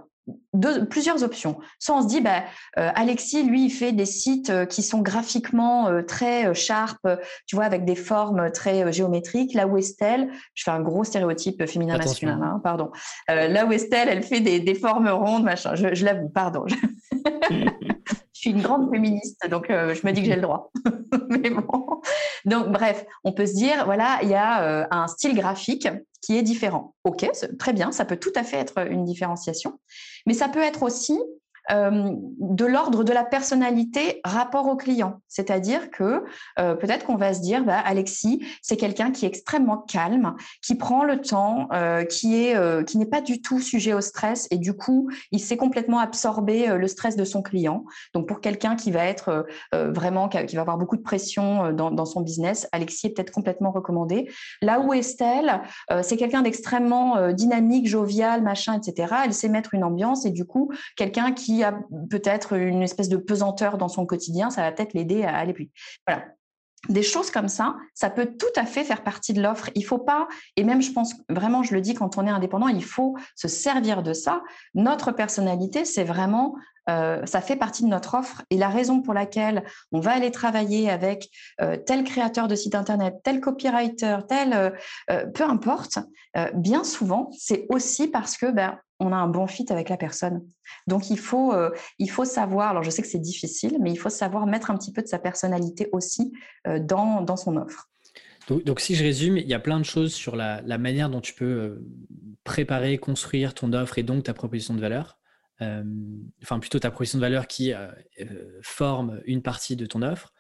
plusieurs options. Soit on se dit, bah, euh, Alexis, lui, il fait des sites euh, qui sont graphiquement euh, très sharp, tu vois, avec des formes très géométriques. Là où Estelle, je fais un gros stéréotype féminin-masculin, hein, pardon. là où Estelle, elle fait des, formes rondes, machin. Je, je l'avoue, pardon. je suis une grande féministe, donc euh, je me dis que j'ai le droit. Mais bon. Donc, bref, on peut se dire, voilà, il y a euh, un style graphique qui est différent. OK, très bien, ça peut tout à fait être une différenciation. Mais ça peut être aussi euh, de l'ordre de la personnalité rapport au client. C'est-à-dire que euh, peut-être qu'on va se dire, bah, Alexis, c'est quelqu'un qui est extrêmement calme, qui prend le temps, euh, qui est qui n'est pas du tout sujet au stress et du coup, il sait complètement absorber le stress de son client. Donc pour quelqu'un qui va être vraiment qui va avoir beaucoup de pression dans son business, Alexis est peut-être complètement recommandé. Là où Estelle, c'est quelqu'un d'extrêmement dynamique, jovial, machin, etc. Elle sait mettre une ambiance et du coup, quelqu'un qui a peut-être une espèce de pesanteur dans son quotidien, ça va peut-être l'aider à aller plus. Voilà. Des choses comme ça, ça peut tout à fait faire partie de l'offre. Il faut pas, et même je pense vraiment, je le dis quand on est indépendant, il faut se servir de ça. Notre personnalité, c'est vraiment euh, ça fait partie de notre offre et la raison pour laquelle on va aller travailler avec euh, tel créateur de site internet, tel copywriter, tel euh, peu importe, bien souvent, c'est aussi parce que ben, on a un bon fit avec la personne. Donc il faut, euh, il faut savoir, alors je sais que c'est difficile, mais il faut savoir mettre un petit peu de sa personnalité aussi euh, dans, dans, son offre. Donc, si je résume, il y a plein de choses sur la, manière dont tu peux euh, préparer, construire ton offre et donc ta proposition de valeur. enfin plutôt ta proposition de valeur qui forme une partie de ton offre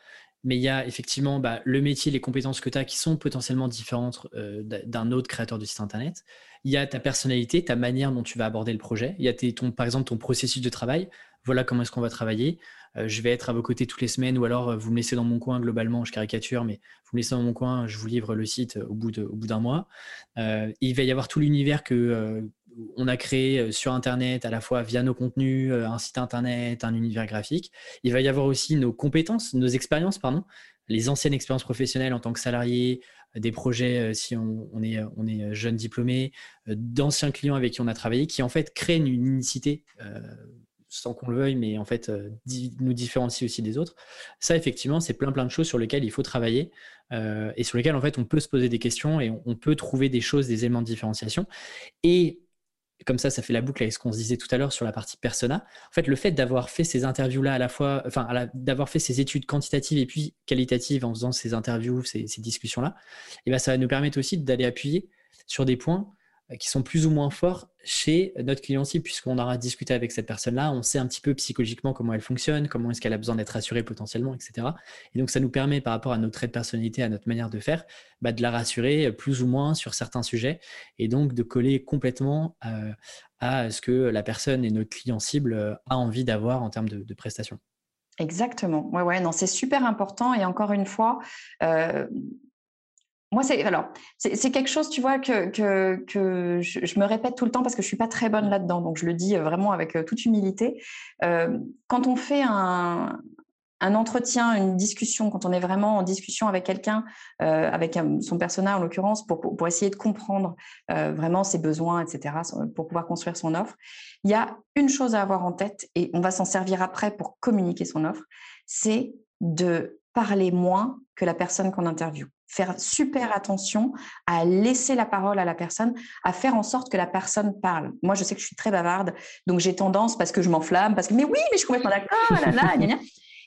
mais il y a effectivement bah, le métier, les compétences que tu as qui sont potentiellement différentes d'un autre créateur de site internet. Il y a ta personnalité, ta manière dont tu vas aborder le projet. Il y a ton, par exemple ton processus de travail. Voilà comment est-ce qu'on va travailler. Euh, je vais être à vos côtés toutes les semaines ou alors euh, vous me laissez dans mon coin globalement, je caricature, mais vous me laissez dans mon coin, je vous livre le site au bout d'un mois. il va y avoir tout l'univers que on a créé euh, sur Internet, à la fois via nos contenus, euh, un site Internet, un univers graphique. Il va y avoir aussi nos compétences, nos expériences, pardon, les anciennes expériences professionnelles en tant que salarié, euh, des projets si on, est, on est jeune diplômé, d'anciens clients avec qui on a travaillé, qui en fait créent une unicité sans qu'on le veuille, mais en fait nous différencie aussi des autres. Ça, effectivement, c'est plein plein de choses sur lesquelles il faut travailler et sur lesquelles en fait on peut se poser des questions et on, on, peut trouver des choses, des éléments de différenciation. Et comme ça, ça fait la boucle avec ce qu'on se disait tout à l'heure sur la partie persona. En fait, le fait d'avoir fait ces interviews-là à la fois, enfin, d'avoir fait ces études quantitatives et puis qualitatives en faisant ces interviews, ces, discussions-là, ben, ça va nous permettre aussi d'aller appuyer sur des points qui sont plus ou moins forts chez notre client cible, puisqu'on aura discuté avec cette personne-là, on sait un petit peu psychologiquement comment elle fonctionne, comment est-ce qu'elle a besoin d'être rassurée potentiellement, etc. Et donc, ça nous permet, par rapport à notre trait de personnalité, à notre manière de faire, bah, de la rassurer euh, plus ou moins sur certains sujets, et donc de coller complètement euh, à ce que la personne et notre client cible a envie d'avoir en termes de, prestations. Exactement. Ouais, ouais, non, c'est super important. Et encore une fois, moi, c'est alors c'est quelque chose, tu vois, que, que, je, me répète tout le temps parce que je suis pas très bonne là-dedans. Donc, je le dis euh, vraiment avec euh, toute humilité. Euh, quand on fait un, un, entretien, une discussion, quand on est vraiment en discussion avec quelqu'un, avec son personnage en l'occurrence, pour, pour, essayer de comprendre vraiment ses besoins, etc., pour pouvoir construire son offre, il y a une chose à avoir en tête et on va s'en servir après pour communiquer son offre, c'est de parler moins que la personne qu'on interviewe faire super attention à laisser la parole à la personne, à faire en sorte que la personne parle. Moi, je sais que je suis très bavarde, donc j'ai tendance, parce que je m'enflamme, parce que, mais oui, mais je suis complètement d'accord, là, là,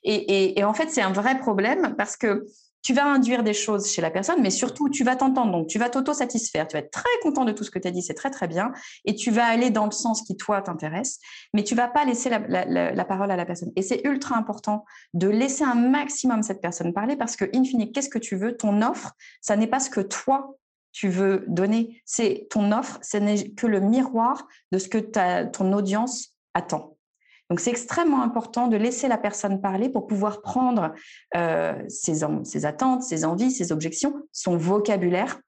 Et, et en fait, c'est un vrai problème parce que tu vas induire des choses chez la personne, mais surtout, tu vas t'entendre. Donc, tu vas t'auto-satisfaire. Tu vas être très content de tout ce que tu as dit, c'est très, très bien. Et tu vas aller dans le sens qui, toi, t'intéresse, mais tu vas pas laisser la, parole à la personne. Et c'est ultra important de laisser un maximum cette personne parler parce que, in fine, qu'est-ce que tu veux? Ton offre, ça n'est pas ce que toi, tu veux donner. C'est ton offre, ce n'est que le miroir de ce que ton audience attend. Donc, c'est extrêmement important de laisser la personne parler pour pouvoir prendre euh, ses, attentes, ses envies, ses objections, son vocabulaire.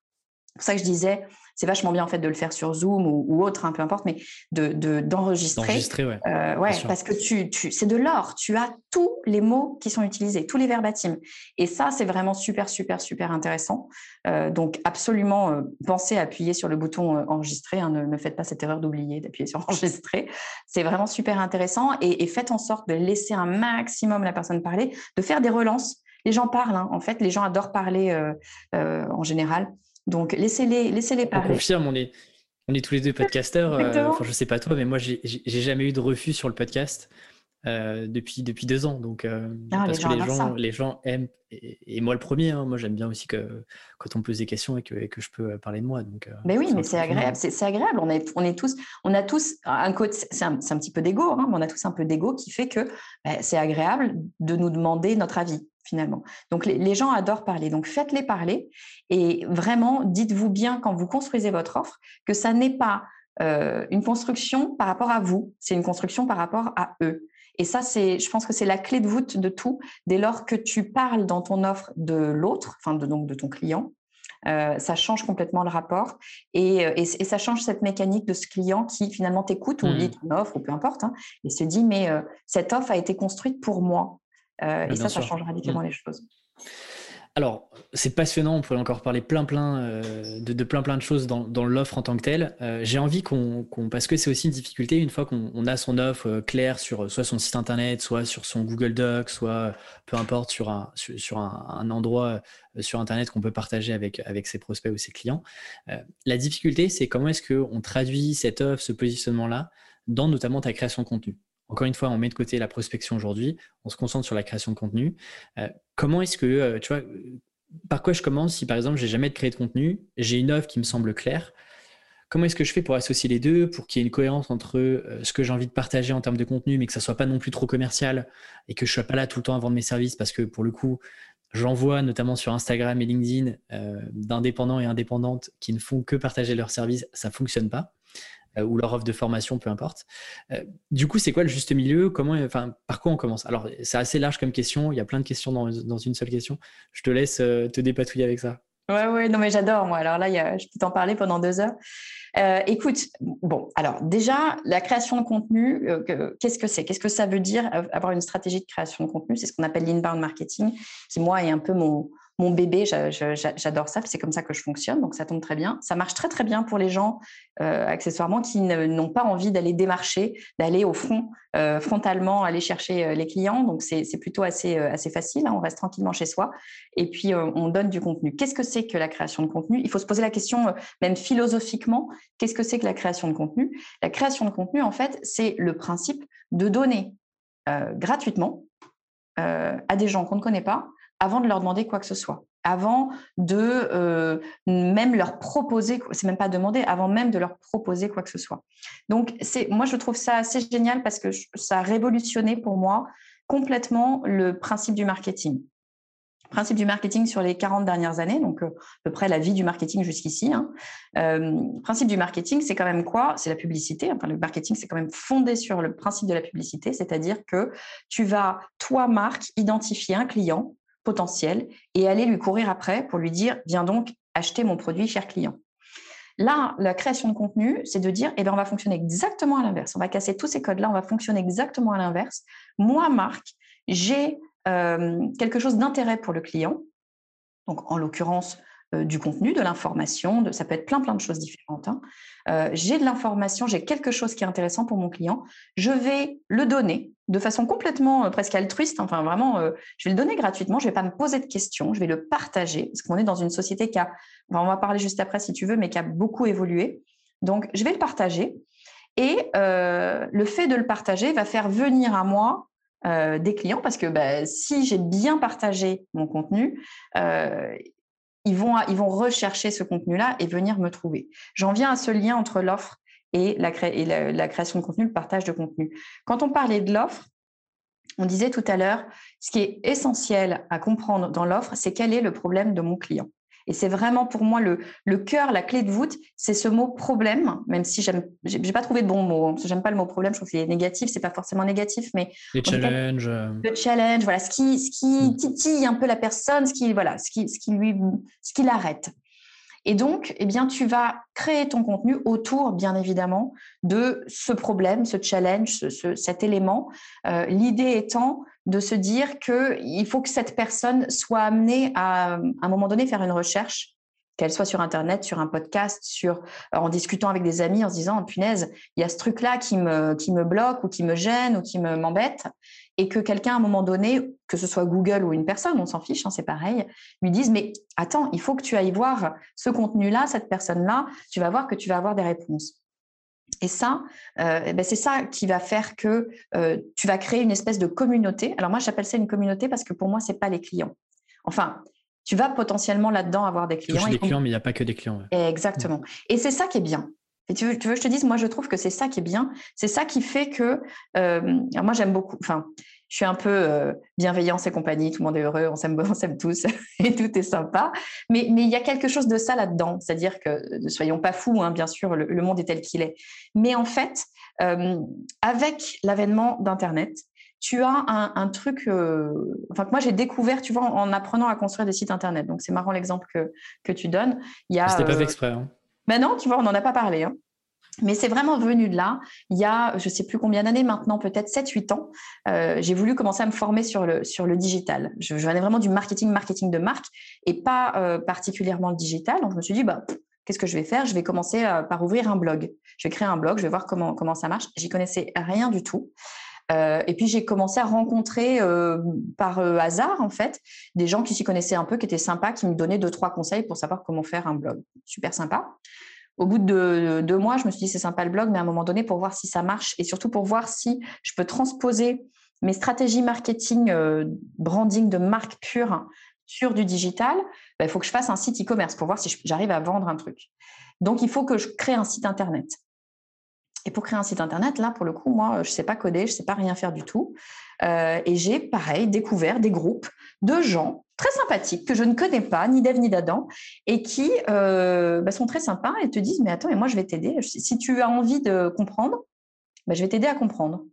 C'est pour ça que je disais, c'est vachement bien en fait de le faire sur Zoom ou, autre, hein, peu importe, mais de d'enregistrer. D'enregistrer, ouais. Euh, ouais parce que tu, tu c'est de l'or. Tu as tous les mots qui sont utilisés, tous les verbatims. Et ça, c'est vraiment super, super, super intéressant. Euh, donc, absolument, euh, pensez à appuyer sur le bouton enregistrer. Hein, ne, faites pas cette erreur d'oublier d'appuyer sur enregistrer. C'est vraiment super intéressant. Et, faites en sorte de laisser un maximum la personne parler, de faire des relances. Les gens parlent, hein. en fait, les gens adorent parler en général. Donc, laissez-les laissez parler. On confirme, on est, on est tous les deux podcasteurs. Euh, enfin, je sais pas toi, mais moi, j'ai jamais eu de refus sur le podcast. Euh, depuis, depuis deux ans. Donc, euh, ah, parce que les gens, les gens aiment, et, moi le premier, hein, moi j'aime bien aussi que quand on me pose des questions et que, que je peux parler de moi. Donc, mais oui, mais c'est agréable, c'est agréable. On est, on est tous, on a tous un côté, c'est un, un, petit peu d'ego, hein, mais on a tous un peu d'ego qui fait que ben, c'est agréable de nous demander notre avis finalement. Donc les, gens adorent parler, donc faites-les parler et vraiment dites-vous bien quand vous construisez votre offre que ça n'est pas euh, une construction par rapport à vous, c'est une construction par rapport à eux. Et ça, c'est, je pense que c'est la clé de voûte de tout. Dès lors que tu parles dans ton offre de l'autre, enfin de, donc de ton client, euh, ça change complètement le rapport euh, et, ça change cette mécanique de ce client qui finalement t'écoute ou lit mmh. ton offre ou peu importe hein, et se dit mais cette offre a été construite pour moi euh, et ça, ça change radicalement mmh. les choses. Alors, c'est passionnant, on pourrait encore parler plein plein euh, de, plein plein de choses dans, l'offre en tant que telle. Euh, j'ai envie qu'on, parce que c'est aussi une difficulté, une fois qu'on a son offre claire sur soit son site internet, soit sur son Google Docs, soit peu importe sur un, sur, un, endroit sur internet qu'on peut partager avec, avec ses prospects ou ses clients. la difficulté, c'est comment est-ce qu'on traduit cette offre, ce positionnement-là, dans notamment ta création de contenu. Encore une fois, on met de côté la prospection aujourd'hui, on se concentre sur la création de contenu. Euh, comment est-ce que, euh, tu vois, par quoi je commence si par exemple j'ai jamais créé de contenu, j'ai une offre qui me semble claire? Comment est-ce que je fais pour associer les deux, pour qu'il y ait une cohérence entre euh, ce que j'ai envie de partager en termes de contenu, mais que ça soit pas non plus trop commercial et que je sois pas là tout le temps à vendre mes services parce que pour le coup, j'en vois notamment sur Instagram et LinkedIn d'indépendants et indépendantes qui ne font que partager leurs services, ça fonctionne pas. Euh, ou leur offre de formation, peu importe. Euh, du coup, c'est quoi le juste milieu? Comment, enfin, par quoi on commence? Alors, c'est assez large comme question. Il y a plein de questions dans, une seule question. Je te laisse euh, te dépatouiller avec ça. Ouais, ouais, non, mais j'adore. Alors là, je peux t'en parler pendant deux heures. écoute, bon, alors déjà, la création de contenu, qu'est-ce que c'est? Qu'est-ce que ça veut dire avoir une stratégie de création de contenu? C'est ce qu'on appelle l'inbound marketing, qui, moi, est un peu mon, mon bébé, j'adore ça, c'est comme ça que je fonctionne, donc ça tombe très bien. Ça marche très très bien pour les gens, euh, accessoirement, qui n'ont pas envie d'aller démarcher, d'aller au front, euh, frontalement, aller chercher euh, les clients. Donc c'est plutôt assez, facile, hein. on reste tranquillement chez soi et puis on donne du contenu. Qu'est-ce que c'est que la création de contenu? Il faut se poser la question, même philosophiquement, qu'est-ce que c'est que la création de contenu? La création de contenu, en fait, c'est le principe de donner gratuitement à des gens qu'on ne connaît pas avant de leur demander quoi que ce soit, avant de euh, même leur proposer, c'est même pas demander, avant même de leur proposer quoi que ce soit. Donc, c'est, moi, je trouve ça assez génial parce que ça a révolutionné pour moi complètement le principe du marketing. principe du marketing sur les 40 dernières années, donc euh, à peu près la vie du marketing jusqu'ici. Hein. Euh, principe du marketing, c'est quand même quoi? C'est la publicité. Enfin, le marketing, c'est quand même fondé sur le principe de la publicité, c'est-à-dire que tu vas, toi, marque, identifier un client potentiel et aller lui courir après pour lui dire viens donc acheter mon produit, cher client. Là, la création de contenu, c'est de dire, eh bien, on va fonctionner exactement à l'inverse. On va casser tous ces codes-là, on va fonctionner exactement à l'inverse. Moi, Marc, j'ai euh, quelque chose d'intérêt pour le client. Donc, en l'occurrence, euh, du contenu, de l'information, ça peut être plein plein de choses différentes. Hein. Euh, j'ai de l'information, j'ai quelque chose qui est intéressant pour mon client, je vais le donner de façon complètement euh, presque altruiste, enfin vraiment, je vais le donner gratuitement, je ne vais pas me poser de questions, je vais le partager, parce qu'on est dans une société qui a, on va parler juste après si tu veux, mais qui a beaucoup évolué. Donc, je vais le partager et le fait de le partager va faire venir à moi des clients parce que bah, si j'ai bien partagé mon contenu, ils, vont, ils rechercher ce contenu-là et venir me trouver. J'en viens à ce lien entre l'offre et, la, et la, création de contenu, le partage de contenu. Quand on parlait de l'offre, on disait tout à l'heure, ce qui est essentiel à comprendre dans l'offre, c'est quel est le problème de mon client. Et c'est vraiment pour moi le, le cœur, la clé de voûte, c'est ce mot problème, même si j'aime, j'ai pas trouvé de bon mot. Hein, parce que j'aime pas le mot problème, je trouve qu'il est négatif, c'est pas forcément négatif, mais le challenge, euh. le challenge, voilà, ce qui, ce qui hmm. titille un peu la personne, ce qui, voilà, ce qui, ce qui lui, ce qui l'arrête. Et donc, eh tu vas créer ton contenu autour, bien évidemment, de ce problème, ce challenge, cet élément. Euh, l'idée étant de se dire qu'il faut que cette personne soit amenée à, à un moment donné, faire une recherche qu'elle soit sur Internet, sur un podcast, sur, en discutant avec des amis, en se disant, punaise, il y a ce truc-là qui me, qui me bloque ou qui me gêne ou qui m'embête et que quelqu'un, à un moment donné, que ce soit Google ou une personne, on s'en fiche, hein, c'est pareil, lui dise, mais attends, il faut que tu ailles voir ce contenu-là, cette personne-là, tu vas voir que tu vas avoir des réponses. Et ça, euh, ben c'est ça qui va faire que euh, tu vas créer une espèce de communauté. Alors moi, j'appelle ça une communauté parce que pour moi, c'est pas les clients. Enfin, tu vas potentiellement là-dedans avoir des clients. des clients, mais il n'y a pas que des clients. Exactement. Et c'est ça qui est bien. Et tu veux, tu veux, je te dise, moi, je trouve que c'est ça qui est bien. C'est ça qui fait que, euh, moi, j'aime beaucoup, enfin, je suis un peu euh, bienveillance et compagnie, tout le monde est heureux, on s'aime, on s'aime tous et tout est sympa. Mais, mais il y a quelque chose de ça là-dedans. C'est-à-dire que, ne soyons pas fous, hein, bien sûr, le, monde est tel qu'il est. Mais en fait, euh, avec l'avènement d'Internet, tu as un, truc, euh, enfin que moi j'ai découvert, tu vois, en, apprenant à construire des sites internet. Donc c'est marrant l'exemple que, que tu donnes. Il y a, C'était pas fait exprès. Hein. Ben non, tu vois, on n'en a pas parlé. Hein. Mais c'est vraiment venu de là. Il y a, je ne sais plus combien d'années maintenant, peut-être 7-8 ans, euh, j'ai voulu commencer à me former sur le, sur le digital. Je, venais vraiment du marketing, marketing de marque et pas euh, particulièrement le digital. Donc je me suis dit, bah, qu'est-ce que je vais faire? Je vais commencer euh, par ouvrir un blog. Je vais créer un blog, je vais voir comment, comment ça marche. J'y connaissais rien du tout. Et puis j'ai commencé à rencontrer par hasard en fait des gens qui s'y connaissaient un peu, qui étaient sympas, qui me donnaient deux trois conseils pour savoir comment faire un blog. Super sympa au bout de deux mois, je me suis dit c'est sympa le blog, mais à un moment donné, pour voir si ça marche et surtout pour voir si je peux transposer mes stratégies marketing, euh, branding de marque pure sur du digital, bah, il faut que je fasse un site e-commerce pour voir si j'arrive à vendre un truc. Donc, il faut que je crée un site internet. Et pour créer un site internet, là, pour le coup, moi, je ne sais pas coder, je ne sais pas rien faire du tout. Euh, et j'ai, pareil, découvert des groupes de gens très sympathiques que je ne connais pas, ni d'Ève ni d'Adam, et qui euh, bah, sont très sympas et te disent, mais attends, et moi, je vais t'aider. Si tu as envie de comprendre, bah, je vais t'aider à comprendre.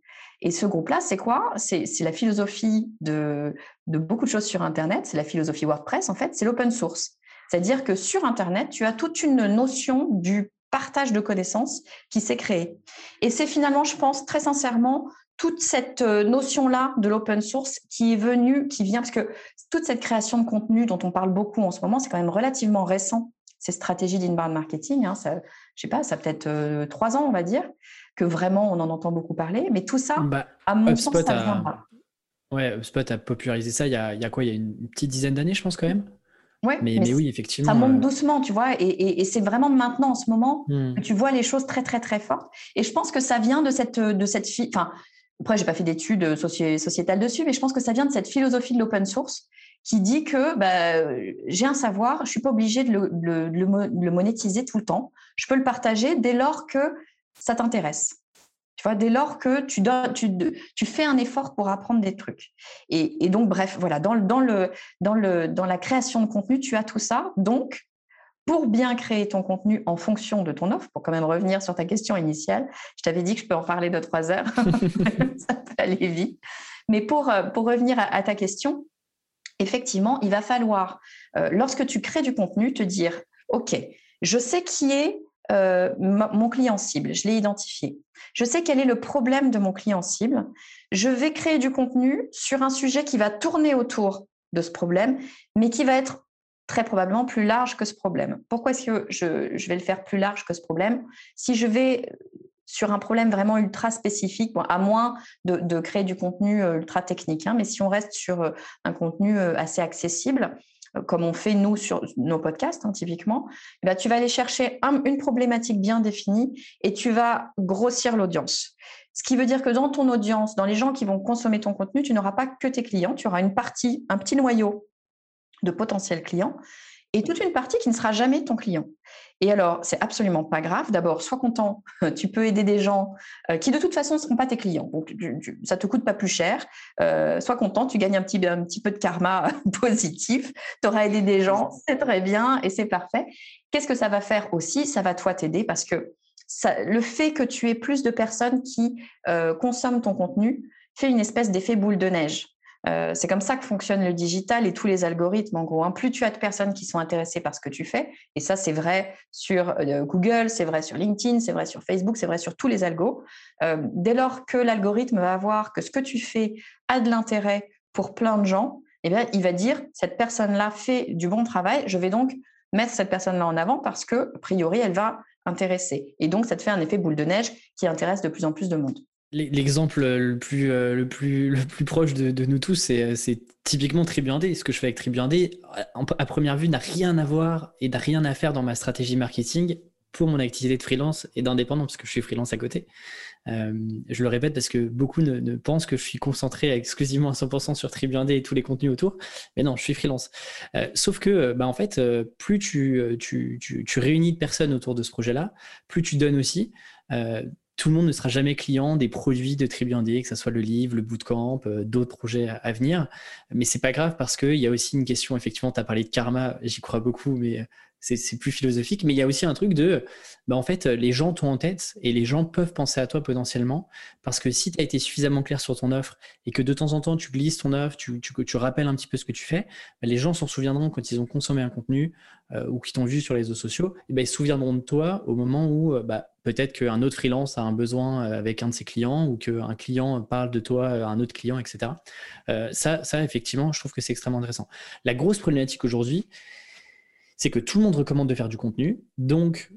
Et ce groupe-là, c'est quoi? C'est la philosophie de, de beaucoup de choses sur Internet, c'est la philosophie WordPress, en fait, c'est l'open source. C'est-à-dire que sur Internet, tu as toute une notion du partage de connaissances qui s'est créé. Et c'est finalement, je pense très sincèrement, toute cette euh, notion-là de l'open source qui est venue, qui vient, parce que toute cette création de contenu dont on parle beaucoup en ce moment, c'est quand même relativement récent, ces stratégies d'inbound marketing. Hein, ça, je sais pas, ça peut-être euh, trois ans, on va dire, que vraiment on en entend beaucoup parler. Mais tout ça, bah, à mon sens, ça vient a... Ouais, HubSpot a popularisé ça il y a, il y a quoi? Il y a une petite dizaine d'années, je pense, quand même? Ouais, mais, mais, oui, effectivement. Ça monte euh, doucement, tu vois, et, et, c'est vraiment maintenant, en ce moment, hmm. que tu vois les choses très, très, très fortes. Et je pense que ça vient de cette, de cette, enfin, après, j'ai pas fait d'études sociétales dessus, mais je pense que ça vient de cette philosophie de l'open source qui dit que bah, j'ai un savoir, je suis pas obligé de le, de le, monétiser tout le temps. Je peux le partager dès lors que ça t'intéresse. Tu vois, dès lors que tu, tu, tu, fais un effort pour apprendre des trucs. Et, et donc, bref, voilà, dans, dans, le, dans, le, dans la création de contenu, tu as tout ça. Donc, pour bien créer ton contenu en fonction de ton offre, pour quand même revenir sur ta question initiale, je t'avais dit que je peux en parler de trois heures, ça peut aller vite. Mais pour, euh, pour revenir à, ta question, effectivement, il va falloir, euh, lorsque tu crées du contenu, te dire, OK, je sais qui est euh, mon client cible, je l'ai identifié. Je sais quel est le problème de mon client cible. Je vais créer du contenu sur un sujet qui va tourner autour de ce problème, mais qui va être très probablement plus large que ce problème. Pourquoi est-ce que je, vais le faire plus large que ce problème? Si je vais sur un problème vraiment ultra spécifique, à moins de, créer du contenu euh, ultra technique, hein, mais si on reste sur euh, un contenu euh, assez accessible, comme on fait nous sur nos podcasts hein, typiquement, ben, tu vas aller chercher une problématique bien définie et tu vas grossir l'audience. Ce qui veut dire que dans ton audience, dans les gens qui vont consommer ton contenu, tu n'auras pas que tes clients, tu auras une partie, un petit noyau de potentiels clients et toute une partie qui ne sera jamais ton client. Et alors, c'est absolument pas grave. D'abord, sois content. Tu peux aider des gens euh, qui, de toute façon, ne seront pas tes clients. Donc, ça te coûte pas plus cher. Euh, sois content. Tu gagnes un petit, un petit peu de karma positif. Tu auras aidé des gens. C'est très bien et c'est parfait. Qu'est-ce que ça va faire aussi? Ça va, toi, t'aider parce que ça, le fait que tu aies plus de personnes qui euh, consomment ton contenu fait une espèce d'effet boule de neige. Euh, c'est comme ça que fonctionne le digital et tous les algorithmes, en gros. Hein. Plus tu as de personnes qui sont intéressées par ce que tu fais, et ça, c'est vrai sur euh, Google, c'est vrai sur LinkedIn, c'est vrai sur Facebook, c'est vrai sur tous les algos. Euh, dès lors que l'algorithme va voir que ce que tu fais a de l'intérêt pour plein de gens, eh il va dire cette personne-là fait du bon travail, je vais donc mettre cette personne-là en avant parce que, a priori, elle va intéresser. Et donc, ça te fait un effet boule de neige qui intéresse de plus en plus de monde. L'exemple le plus, euh, le, plus, le plus proche de, nous tous, c'est typiquement Tribuandé. Ce que je fais avec Tribuandé, à première vue, n'a rien à voir et n'a rien à faire dans ma stratégie marketing pour mon activité de freelance et d'indépendant, parce que je suis freelance à côté. Euh, je le répète parce que beaucoup ne, pensent que je suis concentré exclusivement à 100% sur Tribuandé et tous les contenus autour. Mais non, je suis freelance. Euh, sauf que, bah, en fait, plus tu, tu, tu, réunis de personnes autour de ce projet-là, plus tu donnes aussi tout le monde ne sera jamais client des produits de Tribuandé, que ce soit le livre, le bootcamp, euh, d'autres projets à, venir. Mais c'est pas grave parce qu'il y a aussi une question, effectivement, tu as parlé de karma, j'y crois beaucoup, mais c'est plus philosophique. Mais il y a aussi un truc de, bah, en fait, les gens t'ont en tête et les gens peuvent penser à toi potentiellement parce que si tu as été suffisamment clair sur ton offre et que de temps en temps tu glisses ton offre, tu, tu, rappelles un petit peu ce que tu fais, bah, les gens s'en souviendront quand ils ont consommé un contenu euh, ou qui t'ont vu sur les réseaux sociaux, ben ils se souviendront de toi au moment où euh, bah, peut-être qu'un autre freelance a un besoin euh, avec un de ses clients ou qu'un client parle de toi à un autre client, etc. ça, ça, effectivement, je trouve que c'est extrêmement intéressant. La grosse problématique aujourd'hui, c'est que tout le monde recommande de faire du contenu. Donc,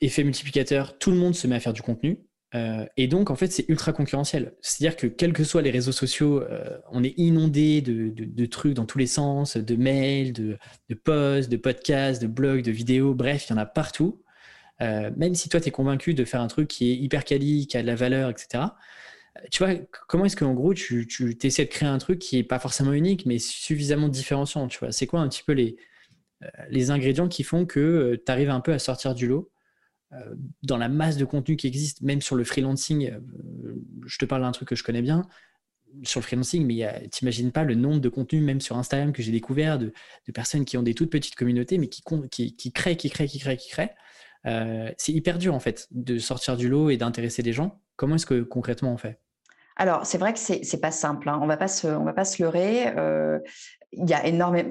effet multiplicateur, tout le monde se met à faire du contenu. Euh, et donc, en fait, c'est ultra concurrentiel. C'est-à-dire que, quels que soient les réseaux sociaux, euh, on est inondé de, trucs dans tous les sens, de mails, de, posts, de podcasts, de blogs, de vidéos, bref, il y en a partout. Euh, même si toi, tu es convaincu de faire un truc qui est hyper quali, qui a de la valeur, etc. Tu vois, comment est-ce qu'en gros, tu, tu essaies de créer un truc qui n'est pas forcément unique, mais suffisamment différenciant Tu vois, c'est quoi un petit peu les, les ingrédients qui font que tu arrives un peu à sortir du lot euh, dans la masse de contenu qui existe, même sur le freelancing, euh, je te parle d'un truc que je connais bien, sur le freelancing, mais t'imagines pas le nombre de contenus, même sur Instagram, que j'ai découvert de, personnes qui ont des toutes petites communautés, mais qui, créent, qui créent, qui créent, qui créent. Euh, c'est hyper dur, en fait, de sortir du lot et d'intéresser des gens. Comment est-ce que concrètement on fait? Alors, c'est vrai que c'est pas simple. Hein. On va pas se, on va pas se leurrer. Il y a énormément,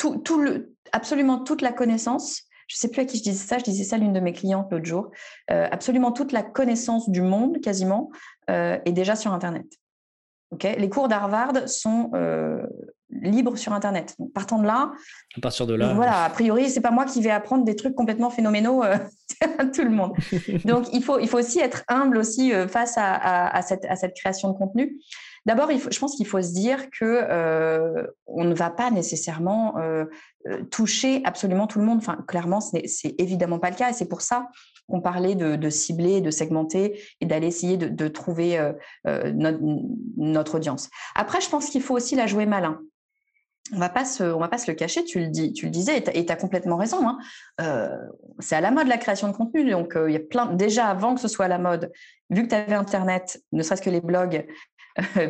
tout, tout le, absolument toute la connaissance je ne sais plus à qui je disais ça, je disais ça à l'une de mes clientes l'autre jour, euh, absolument toute la connaissance du monde quasiment euh, est déjà sur Internet. les cours d'Harvard sont euh, libres sur Internet. Donc, partant de là, à partir de là, voilà, a priori, c'est pas moi qui vais apprendre des trucs complètement phénoménaux à tout le monde. Donc, il faut, il faut aussi être humble aussi face à, cette, à cette création de contenu. D'abord, je pense qu'il faut se dire que euh, on ne va pas nécessairement euh, euh, toucher absolument tout le monde. Enfin, clairement, ce n'est évidemment pas le cas, et c'est pour ça qu'on parlait de, cibler, de segmenter et d'aller essayer de, trouver notre, audience. Après, je pense qu'il faut aussi la jouer malin on va va pas se le cacher. Tu le dis, tu le disais, et tu as complètement raison. Hein. c'est à la mode la création de contenu. Donc, il y a plein. Déjà avant que ce soit à la mode, vu que tu avais Internet, ne serait-ce que les blogs,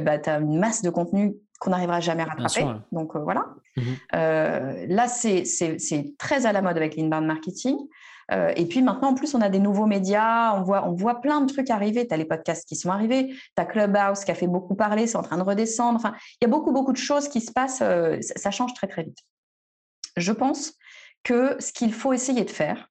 bah, tu as une masse de contenu qu'on n'arrivera jamais à rattraper. Donc euh, voilà. Mmh euh, là, c'est très à la mode avec l'inbound marketing. Euh, et puis maintenant, en plus, on a des nouveaux médias, on voit, on voit plein de trucs arriver. Tu as les podcasts qui sont arrivés, tu as Clubhouse qui a fait beaucoup parler, c'est en train de redescendre. Enfin, il y a beaucoup, beaucoup de choses qui se passent. ça change très, très vite. Je pense que ce qu'il faut essayer de faire,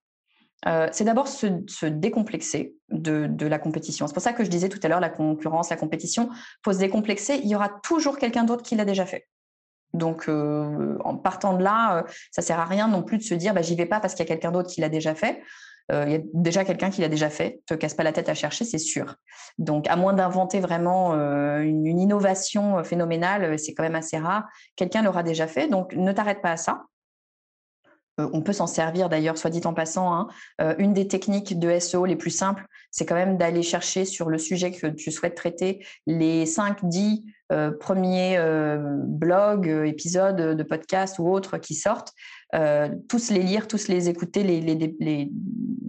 euh, c'est d'abord se, décomplexer de, la compétition. C'est pour ça que je disais tout à l'heure, la concurrence, la compétition, faut se décomplexer. Il y aura toujours quelqu'un d'autre qui l'a déjà fait. Donc, euh, en partant de là, euh, ça sert à rien non plus de se dire, bah, j'y vais pas parce qu'il y a quelqu'un d'autre qui l'a déjà fait. Il y a déjà quelqu'un qui l'a déjà fait. Te casse pas la tête à chercher, c'est sûr. Donc, à moins d'inventer vraiment une, une, innovation phénoménale, c'est quand même assez rare. Quelqu'un l'aura déjà fait. Donc, ne t'arrête pas à ça. Euh, on peut s'en servir d'ailleurs, soit dit en passant. Hein. Euh, une des techniques de SEO les plus simples, c'est quand même d'aller chercher sur le sujet que tu souhaites traiter les 5, 10 euh, premiers blogs, épisodes de podcasts ou autres qui sortent, tous les lire, tous les écouter,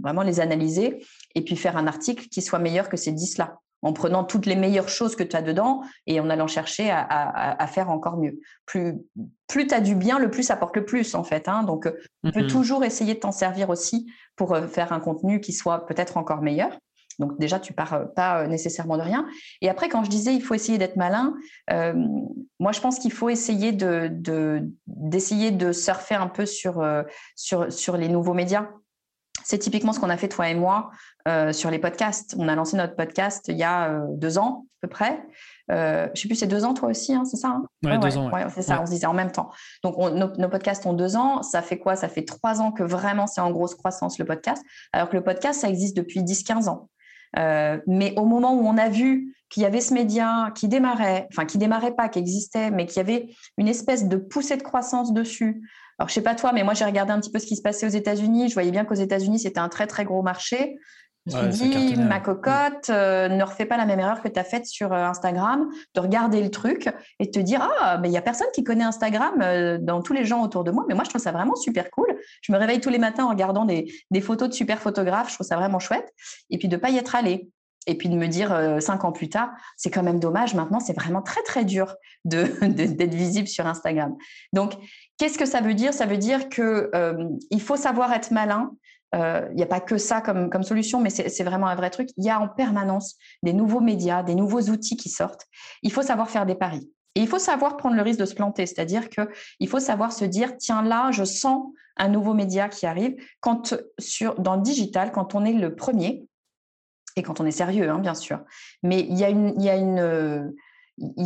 vraiment les analyser et puis faire un article qui soit meilleur que ces 10-là en prenant toutes les meilleures choses que tu as dedans et en allant chercher à, faire encore mieux. Plus, plus tu as du bien, le plus ça porte le plus, en fait. Hein. Donc, tu peux mm-hmm. toujours essayer de t'en servir aussi pour euh, faire un contenu qui soit peut-être encore meilleur. Donc déjà, tu pars euh, pas euh, nécessairement de rien. Et après, quand je disais il faut essayer d'être malin, moi je pense qu'il faut essayer de, d'essayer de, surfer un peu sur, sur, sur les nouveaux médias. C'est typiquement ce qu'on a fait toi et moi euh, sur les podcasts. On a lancé notre podcast il y a euh, deux ans à peu près. Euh, je ne sais plus, c'est deux ans toi aussi, hein, c'est ça hein? Ouais, deux ans. c'est ça, on se disait en même temps. Donc nos, podcasts ont deux ans. Ça fait quoi? Ça fait trois ans que vraiment c'est en grosse croissance le podcast. Alors que le podcast, ça existe depuis 10-15 ans. mais au moment où on a vu qu'il y avait ce média qui démarrait, enfin qui démarrait pas, qui existait, mais qui avait une espèce de poussée de croissance dessus, alors, je sais pas toi, mais moi, j'ai regardé un petit peu ce qui se passait aux États-Unis. Je voyais bien qu'aux États-Unis, c'était un très, très gros marché. Je me suis dit, ma cocotte, euh, ne refais pas la même erreur que tu as faite sur euh, Instagram, de regarder le truc et de te dire, ah, mais il n'y a personne qui connaît Instagram euh, dans tous les gens autour de moi, mais moi, je trouve ça vraiment super cool. Je me réveille tous les matins en regardant des, des photos de super photographes, je trouve ça vraiment chouette. Et puis de ne pas y être allé et puis de me dire euh, cinq ans plus tard, c'est quand même dommage. Maintenant, c'est vraiment très très dur d'être de, visible sur Instagram. Donc, qu'est-ce que ça veut dire? Ça veut dire que euh, il faut savoir être malin. Euh, il n'y a pas que ça comme, comme solution, mais c'est vraiment un vrai truc. Il y a en permanence des nouveaux médias, des nouveaux outils qui sortent. Il faut savoir faire des paris. Et il faut savoir prendre le risque de se planter, c'est-à-dire qu'il faut savoir se dire, tiens là, je sens un nouveau média qui arrive. Quand sur, dans le digital, quand on est le premier, et quand on est sérieux, hein, bien sûr. Mais il y a une, il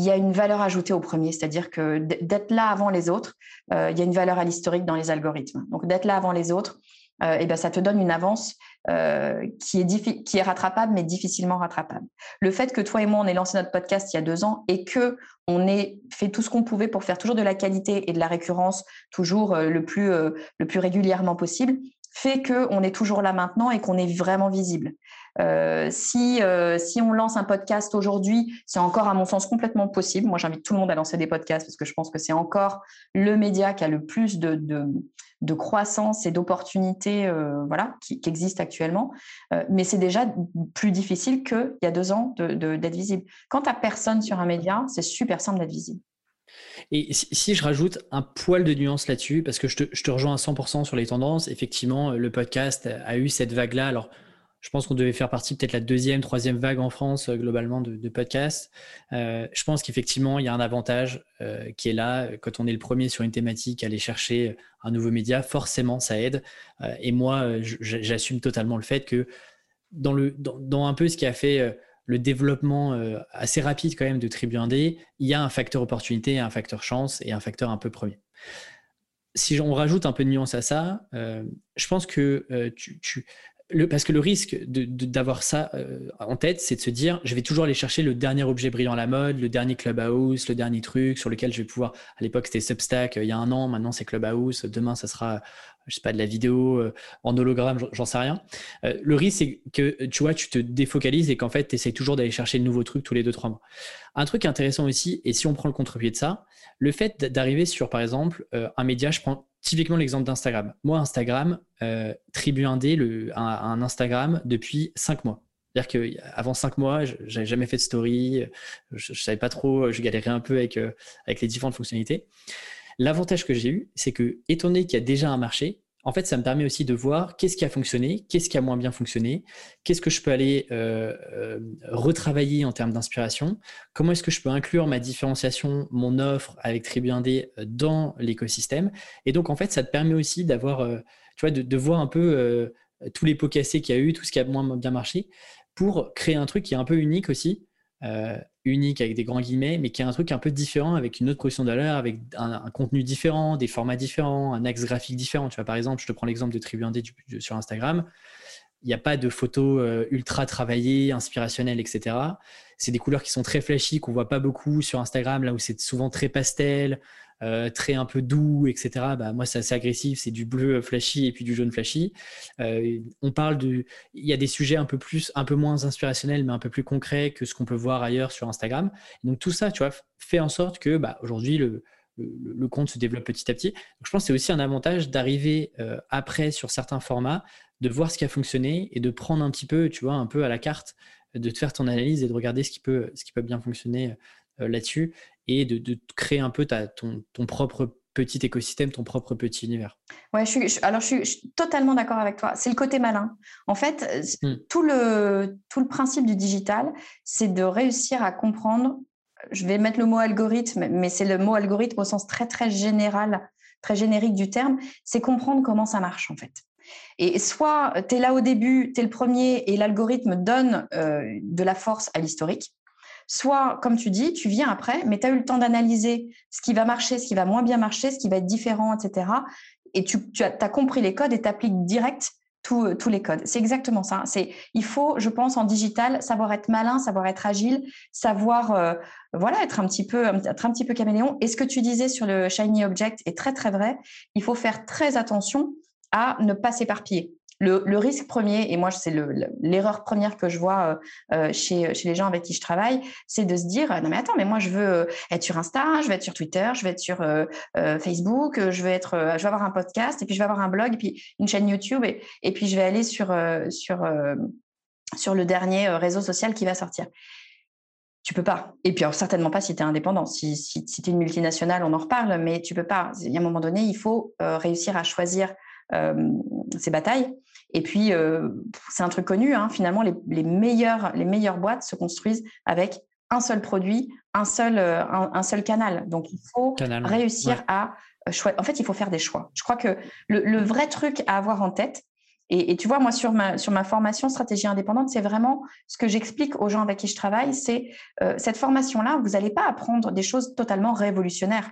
y a une, valeur ajoutée au premier, c'est-à-dire que d'être là avant les autres, euh, il y a une valeur à l'historique dans les algorithmes. Donc d'être là avant les autres, euh, et ben, ça te donne une avance euh, qui, est rattrapable, mais difficilement rattrapable. Le fait que toi et moi, on ait lancé notre podcast il y a deux ans et que on ait fait tout ce qu'on pouvait pour faire toujours de la qualité et de la récurrence, toujours le plus régulièrement possible, fait qu'on est toujours là maintenant et qu'on est vraiment visible. Euh, si, euh, si on lance un podcast aujourd'hui, c'est encore à mon sens complètement possible. Moi, j'invite tout le monde à lancer des podcasts parce que je pense que c'est encore le média qui a le plus de, de, croissance et d'opportunités euh, voilà, qui, qui existent actuellement. mais c'est déjà plus difficile qu'il y a deux ans d'être visible. Quand tu personne sur un média, c'est super simple d'être visible. Et si, je rajoute un poil de nuance là-dessus, parce que je te, rejoins à 100% sur les tendances, effectivement, le podcast a eu cette vague-là. Alors, je pense qu'on devait faire partie peut-être la deuxième, troisième vague en France euh, globalement de, podcasts. Euh, je pense qu'effectivement, il y a un avantage euh, qui est là. Quand on est le premier sur une thématique, aller chercher un nouveau média, forcément, ça aide. et moi, j'assume totalement le fait que dans, un peu ce qui a fait le développement assez rapide quand même de Tribu 1D, il y a un facteur opportunité, un facteur chance et un facteur un peu premier. Si on rajoute un peu de nuance à ça, je pense que tu, parce que le risque d'avoir ça euh, en tête, c'est de se dire, je vais toujours aller chercher le dernier objet brillant à la mode, le dernier Clubhouse, le dernier truc sur lequel je vais pouvoir. À l'époque, c'était Substack. Euh, il y a un an, maintenant c'est Clubhouse. Demain, ça sera, je sais pas, de la vidéo euh, en hologramme, j'en sais rien. le risque, c'est que tu vois, tu te défocalises et qu'en fait, tu essaies toujours d'aller chercher le nouveau truc tous les deux trois mois. Un truc intéressant aussi, et si on prend le contre-pied de ça, le fait d'arriver sur, par exemple, un média, je prends typiquement l'exemple d'Instagram. Moi, Instagram, euh, Tribu 1D, le, un, Instagram depuis 5 mois. C'est-à-dire qu'avant 5 mois, je n'avais jamais fait de story, je ne savais pas trop, je galérais un peu avec, euh, avec les différentes fonctionnalités. L'avantage que j'ai eu, c'est que, étant donné qu'il y a déjà un marché, en fait, ça me permet aussi de voir qu'est-ce qui a fonctionné, qu'est-ce qui a moins bien fonctionné, qu'est-ce que je peux aller euh, euh, retravailler en termes d'inspiration, comment est-ce que je peux inclure ma différenciation, mon offre avec Tribu 1D euh, dans l'écosystème. Et donc, en fait, ça te permet aussi d'avoir, tu vois, de, voir un peu tous les pots cassés qu'il y a eu, tout ce qui a moins bien marché, pour créer un truc qui est un peu unique aussi unique avec des grands guillemets, mais qui est un truc un peu différent avec une autre position de valeur, avec un, contenu différent, des formats différents, un axe graphique différent. Tu vois, par exemple, je te prends l'exemple de Tribu 1D sur Instagram. Il n'y a pas de photos euh, ultra travaillées, inspirationnelles, etc. C'est des couleurs qui sont très flashy, qu'on voit pas beaucoup sur Instagram, là où c'est souvent très pastel. Euh, très un peu doux, etc. Bah, moi, c'est assez agressif, c'est du bleu flashy et puis du jaune flashy. Euh, on parle de, il y a des sujets un peu plus, un peu moins inspirationnels, mais un peu plus concrets que ce qu'on peut voir ailleurs sur Instagram. Donc tout ça, tu vois, fait en sorte que bah, aujourd'hui le, compte se développe petit à petit. Je pense que c'est aussi un avantage d'arriver euh, après sur certains formats, de voir ce qui a fonctionné et de prendre un petit peu, tu vois, un peu à la carte, de te faire ton analyse et de regarder ce qui peut, ce qui peut bien fonctionner là-dessus et de, créer un peu ta, ton, propre petit écosystème, ton propre petit univers. Ouais, je suis, alors je suis, totalement d'accord avec toi. C'est le côté malin. En fait, hmm. tout, le, tout le principe du digital, c'est de réussir à comprendre. Je vais mettre le mot algorithme, mais c'est le mot algorithme au sens très très général, très générique du terme. C'est comprendre comment ça marche en fait. Et soit tu es là au début, tu es le premier et l'algorithme donne euh, de la force à l'historique, Soit, comme tu dis, tu viens après, mais tu as eu le temps d'analyser ce qui va marcher, ce qui va moins bien marcher, ce qui va être différent, etc. Et tu, as, compris les codes et tu appliques direct tous, les codes. C'est exactement ça. C'est, il faut, je pense, en digital, savoir être malin, savoir être agile, savoir, euh, voilà, être un petit peu, être un petit peu caméléon. Et ce que tu disais sur le shiny object est très très vrai. Il faut faire très attention à ne pas s'éparpiller. Le, risque premier, et moi c'est l'erreur première que je vois euh, euh, chez, les gens avec qui je travaille, c'est de se dire non mais attends mais moi je veux euh, être sur Insta, je vais être sur Twitter, je vais être sur Facebook, je vais être, je vais avoir un podcast et puis je vais avoir un blog et puis une chaîne YouTube et, puis je vais aller sur sur sur le dernier réseau social qui va sortir. Tu peux pas. Et puis, certainement pas si tu es indépendant. Si, si, tu es une multinationale, on en reparle, mais tu peux pas. A un moment donné, il faut réussir à choisir ses batailles. Et puis, euh, c'est un truc connu, hein, finalement, les, meilleures, les meilleures boîtes se construisent avec un seul produit, un seul, euh, un, seul canal. Donc, il faut réussir à euh, choisir. En fait, il faut faire des choix. Je crois que le, vrai truc à avoir en tête, et, tu vois, moi, sur ma, sur ma formation stratégie indépendante, c'est vraiment ce que j'explique aux gens avec qui je travaille, c'est cette formation-là, vous n'allez pas apprendre des choses totalement révolutionnaires.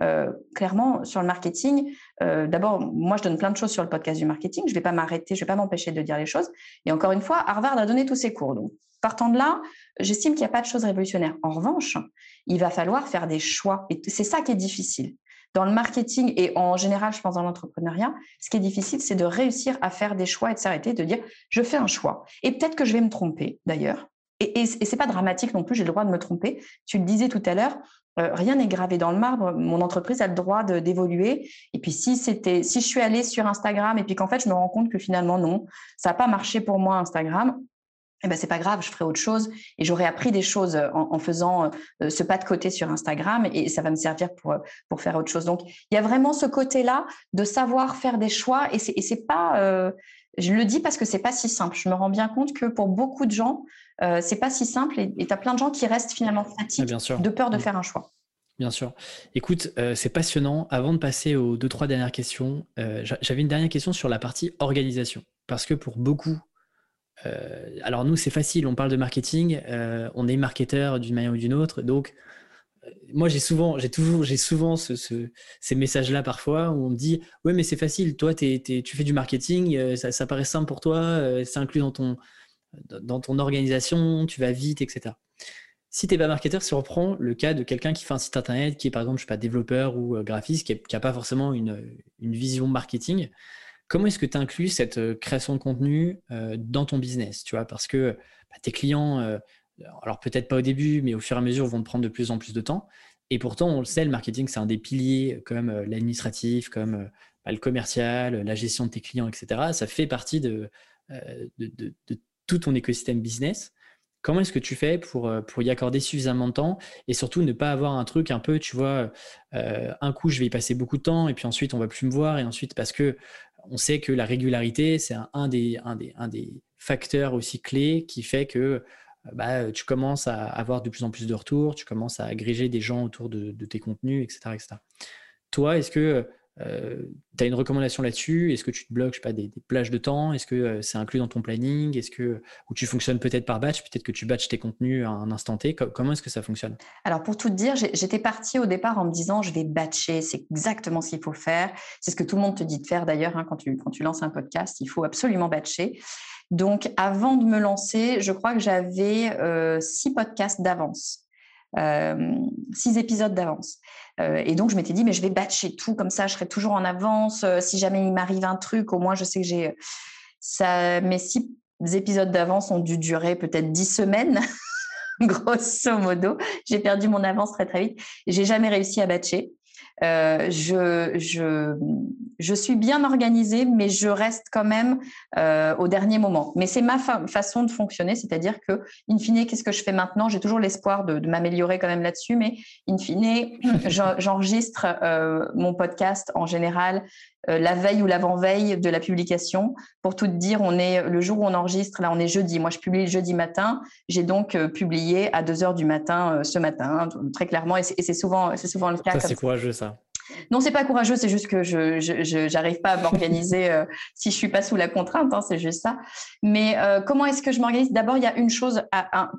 Euh, clairement, sur le marketing, euh, d'abord, moi, je donne plein de choses sur le podcast du marketing. Je ne vais pas m'arrêter, je ne vais pas m'empêcher de dire les choses. Et encore une fois, Harvard a donné tous ses cours. Donc, partant de là, j'estime qu'il n'y a pas de choses révolutionnaires. En revanche, il va falloir faire des choix. Et c'est ça qui est difficile. Dans le marketing et en général, je pense dans l'entrepreneuriat, ce qui est difficile, c'est de réussir à faire des choix et de s'arrêter, de dire, je fais un choix. Et peut-être que je vais me tromper, d'ailleurs. Et, et, et c'est pas dramatique non plus, j'ai le droit de me tromper. Tu le disais tout à l'heure, euh, rien n'est gravé dans le marbre. Mon entreprise a le droit d'évoluer. Et puis si c'était, si je suis allée sur Instagram et puis qu'en fait je me rends compte que finalement non, ça n'a pas marché pour moi Instagram. Eh ben c'est pas grave, je ferai autre chose et j'aurai appris des choses en, faisant euh, ce pas de côté sur Instagram et ça va me servir pour pour faire autre chose. Donc il y a vraiment ce côté-là de savoir faire des choix et c'est c'est pas euh, je le dis parce que c'est pas si simple. Je me rends bien compte que pour beaucoup de gens, euh, c'est pas si simple et tu as plein de gens qui restent finalement fatigués de peur de mm. faire un choix. Bien sûr. Écoute, euh, c'est passionnant. Avant de passer aux deux, trois dernières questions, euh, j'avais une dernière question sur la partie organisation. Parce que pour beaucoup, alors nous, c'est facile, on parle de marketing, on est marketeur d'une manière ou d'une autre. Donc, moi, j'ai souvent, j'ai toujours, j'ai souvent ces messages-là parfois où on me dit Ouais, mais c'est facile, toi, tu fais du marketing, ça, ça, paraît simple pour toi, c'est inclus dans ton, dans ton organisation, tu vas vite, etc. Si tu n'es pas marketeur, si on reprend le cas de quelqu'un qui fait un site internet, qui est par exemple, je sais pas, développeur ou euh, graphiste, qui n'a pas forcément une, vision marketing, comment est-ce que tu inclus cette euh, création de contenu euh, dans ton business tu vois? Parce que bah, tes clients, alors peut-être pas au début, mais au fur et à mesure, vont te prendre de plus en plus de temps. Et pourtant, on le sait, le marketing, c'est un des piliers comme l'administratif, comme bah, le commercial, la gestion de tes clients, etc. Ça fait partie de, de tout ton écosystème business. Comment est-ce que tu fais pour, euh, pour y accorder suffisamment de temps et surtout ne pas avoir un truc un peu, tu vois, euh, un coup je vais y passer beaucoup de temps et puis ensuite on va plus me voir et ensuite parce que on sait que la régularité c'est un, des, facteurs aussi clés qui fait que euh, bah, tu commences à avoir de plus en plus de retours, tu commences à agréger des gens autour de, de tes contenus, etc., etc. Toi, est-ce que euh, tu as une recommandation là-dessus? Est-ce que tu te bloques pas, des, plages de temps? Est-ce que euh, c'est inclus dans ton planning? Est-ce que ou tu fonctionnes peut-être par batch? Peut-être que tu batches tes contenus à un instant T. Comment est-ce que ça fonctionne? Alors pour tout te dire, j'étais partie au départ en me disant je vais batcher, c'est exactement ce qu'il faut faire. C'est ce que tout le monde te dit de faire d'ailleurs hein, quand, tu, quand tu lances un podcast, il faut absolument batcher. Donc avant de me lancer, je crois que j'avais euh, six podcasts d'avance. Six épisodes d'avance. et donc, je m'étais dit, mais je vais batcher tout, comme ça, je serai toujours en avance. si jamais il m'arrive un truc, au moins, je sais que j'ai. Ça, mes six épisodes d'avance ont dû durer peut-être dix semaines. grosso modo. J'ai perdu mon avance très très vite. J'ai jamais réussi à batcher. Euh, je, je, je, suis bien organisée, mais je reste quand même euh, au dernier moment. Mais c'est ma façon de fonctionner, c'est-à-dire que, in fine, qu'est-ce que je fais maintenant? J'ai toujours l'espoir de, m'améliorer quand même là-dessus, mais in fine, j'enregistre euh, mon podcast en général la veille ou l'avant-veille de la publication. Pour tout dire, on est le jour où on enregistre, là on est jeudi. Moi je publie le jeudi matin. J'ai donc euh, publié à 2 heures du matin ce matin, très clairement, et c'est souvent, souvent le cas. Ça, c'est courageux ça. Non, c'est pas courageux, c'est juste que je n'arrive pas à m'organiser euh, si je suis pas sous la contrainte, hein, c'est juste ça. Mais euh, comment est-ce que je m'organise? D'abord, il y a une chose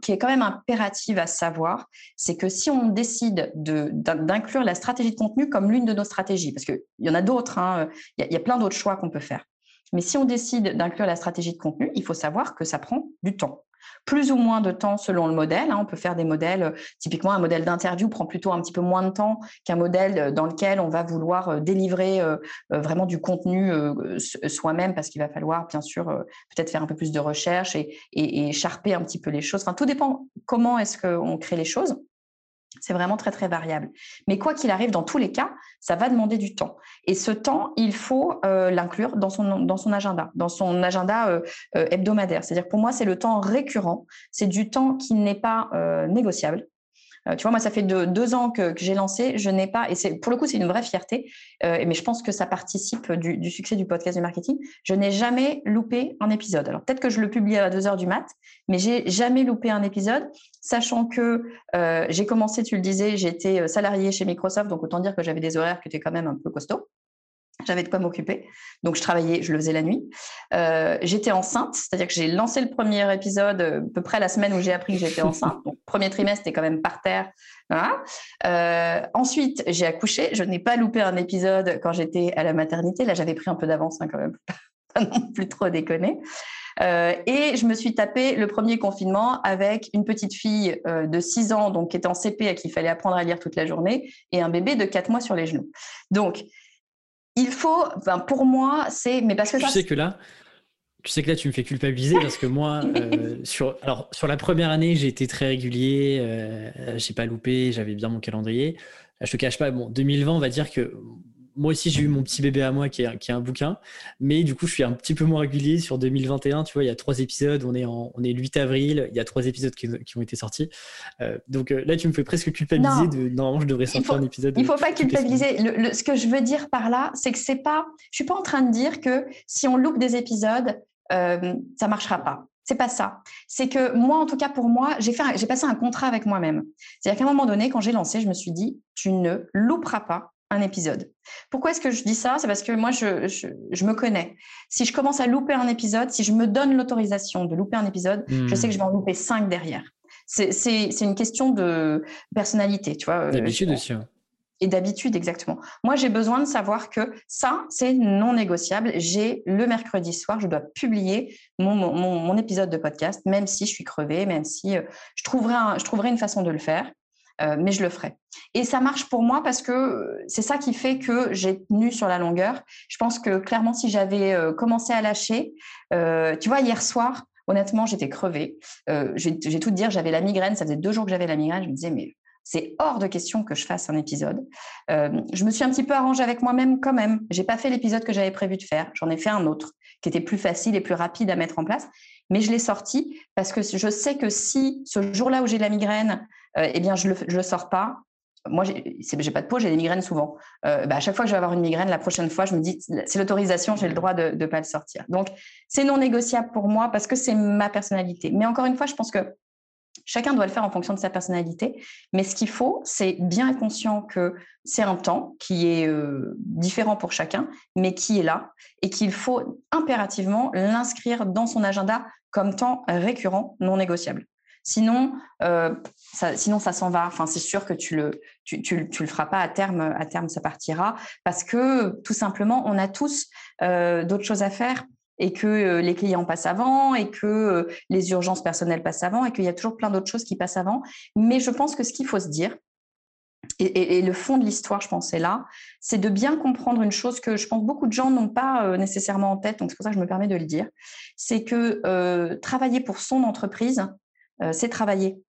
qui est quand même impérative à savoir, c'est que si on décide d'inclure la stratégie de contenu comme l'une de nos stratégies, parce qu'il y en a d'autres, hein, il y a plein d'autres choix qu'on peut faire. Mais si on décide d'inclure la stratégie de contenu, il faut savoir que ça prend du temps plus ou moins de temps selon le modèle. Hein. On peut faire des modèles, euh, typiquement un modèle d'interview prend plutôt un petit peu moins de temps qu'un modèle euh, dans lequel on va vouloir euh, délivrer vraiment du contenu soi-même parce qu'il va falloir bien sûr peut-être faire un peu plus de recherche et, et, charper un petit peu les choses. Enfin, tout dépend comment est-ce qu'on crée les choses. C'est vraiment très, très variable. Mais quoi qu'il arrive, dans tous les cas, ça va demander du temps. Et ce temps, il faut euh, l'inclure dans son, agenda, dans son agenda euh, euh, hebdomadaire. C'est-à-dire pour moi, c'est le temps récurrent, c'est du temps qui n'est pas négociable. Euh, tu vois, moi, ça fait deux, ans que, j'ai lancé. Je n'ai pas, et c'est pour le coup, c'est une vraie fierté, euh, mais je pense que ça participe du, succès du podcast du marketing. Je n'ai jamais loupé un épisode. Alors peut-être que je le publie à 2 heures du mat, mais j'ai jamais loupé un épisode, sachant que euh, j'ai commencé, tu le disais, j'étais salarié chez Microsoft, donc autant dire que j'avais des horaires qui étaient quand même un peu costauds. J'avais de quoi m'occuper. Donc, je travaillais, je le faisais la nuit. Euh, j'étais enceinte, c'est-à-dire que j'ai lancé le premier épisode euh, à peu près la semaine où j'ai appris que j'étais enceinte. Donc, premier trimestre, c'était quand même par terre. Euh, ensuite, j'ai accouché. Je n'ai pas loupé un épisode quand j'étais à la maternité. Là, j'avais pris un peu d'avance hein, quand même, pas non plus trop déconner. et je me suis tapé le premier confinement avec une petite fille de 6 ans, donc qui était en CP, à qui il fallait apprendre à lire toute la journée, et un bébé de 4 mois sur les genoux. Donc, il faut, pour moi, c'est, mais parce que tu sais que là, tu sais que là, tu me fais culpabiliser parce que moi, euh, sur, alors, sur la première année, j'ai été très régulier, euh, j'ai pas loupé, j'avais bien mon calendrier. je te cache pas, bon, 2020, on va dire que moi aussi, j'ai eu mon petit bébé à moi qui est, qui est, un bouquin, mais du coup, je suis un petit peu moins régulier sur 2021. Tu vois, il y a trois épisodes, on est, en, on est le 8 avril, il y a trois épisodes qui, ont été sortis. Euh, donc euh, là, tu me fais presque culpabiliser. De, normalement, je devrais sortir un épisode. Il ne faut pas culpabiliser. Le, ce que je veux dire par là, c'est que c'est pas. Je suis pas en train de dire que si on loupe des épisodes, euh, ça marchera pas. C'est pas ça. C'est que moi, en tout cas pour moi, j'ai fait, j'ai passé un contrat avec moi-même. C'est-à-dire qu'à un moment donné, quand j'ai lancé, je me suis dit, tu ne louperas pas un épisode. Pourquoi est-ce que je dis ça? C'est parce que moi, je, je, me connais. Si je commence à louper un épisode, si je me donne l'autorisation de louper un épisode, je sais que je vais en louper cinq derrière. C'est une question de personnalité, tu vois. Euh, d'habitude aussi. Hein. Et d'habitude, exactement. Moi, j'ai besoin de savoir que ça, c'est non négociable. J'ai le mercredi soir, je dois publier mon, mon, mon, épisode de podcast, même si je suis crevée, même si euh, je, trouverai je trouverai une façon de le faire. Euh, mais je le ferai. Et ça marche pour moi parce que c'est ça qui fait que j'ai tenu sur la longueur. Je pense que clairement, si j'avais euh, commencé à lâcher, euh, tu vois, hier soir, honnêtement, j'étais crevée. j'ai tout dire, j'avais la migraine, ça faisait deux jours que j'avais la migraine. Je me disais, mais c'est hors de question que je fasse un épisode. je me suis un petit peu arrangée avec moi-même quand même. J'ai pas fait l'épisode que j'avais prévu de faire. J'en ai fait un autre qui était plus facile et plus rapide à mettre en place. Mais je l'ai sorti parce que je sais que si ce jour-là où j'ai de la migraine, euh, eh bien, je ne le, sors pas. Moi, j'ai pas de peau, j'ai des migraines souvent. Euh, bah, à chaque fois que je vais avoir une migraine, la prochaine fois, je me dis, c'est l'autorisation, j'ai le droit de ne pas le sortir. Donc, c'est non négociable pour moi parce que c'est ma personnalité. Mais encore une fois, je pense que chacun doit le faire en fonction de sa personnalité. Mais ce qu'il faut, c'est bien être conscient que c'est un temps qui est euh, différent pour chacun, mais qui est là et qu'il faut impérativement l'inscrire dans son agenda comme temps récurrent, non négociable. Sinon, euh, ça, sinon ça s'en va. Enfin, c'est sûr que tu le, tu, tu, le feras pas à terme. À terme, ça partira parce que tout simplement, on a tous euh, d'autres choses à faire. et que les clients passent avant et que les urgences personnelles passent avant et qu'il y a toujours plein d'autres choses qui passent avant. Mais je pense que ce qu'il faut se dire, et, le fond de l'histoire, je pense, est là, c'est de bien comprendre une chose que je pense beaucoup de gens n'ont pas nécessairement en tête, donc c'est pour ça que je me permets de le dire, c'est que travailler pour son entreprise, c'est travailler.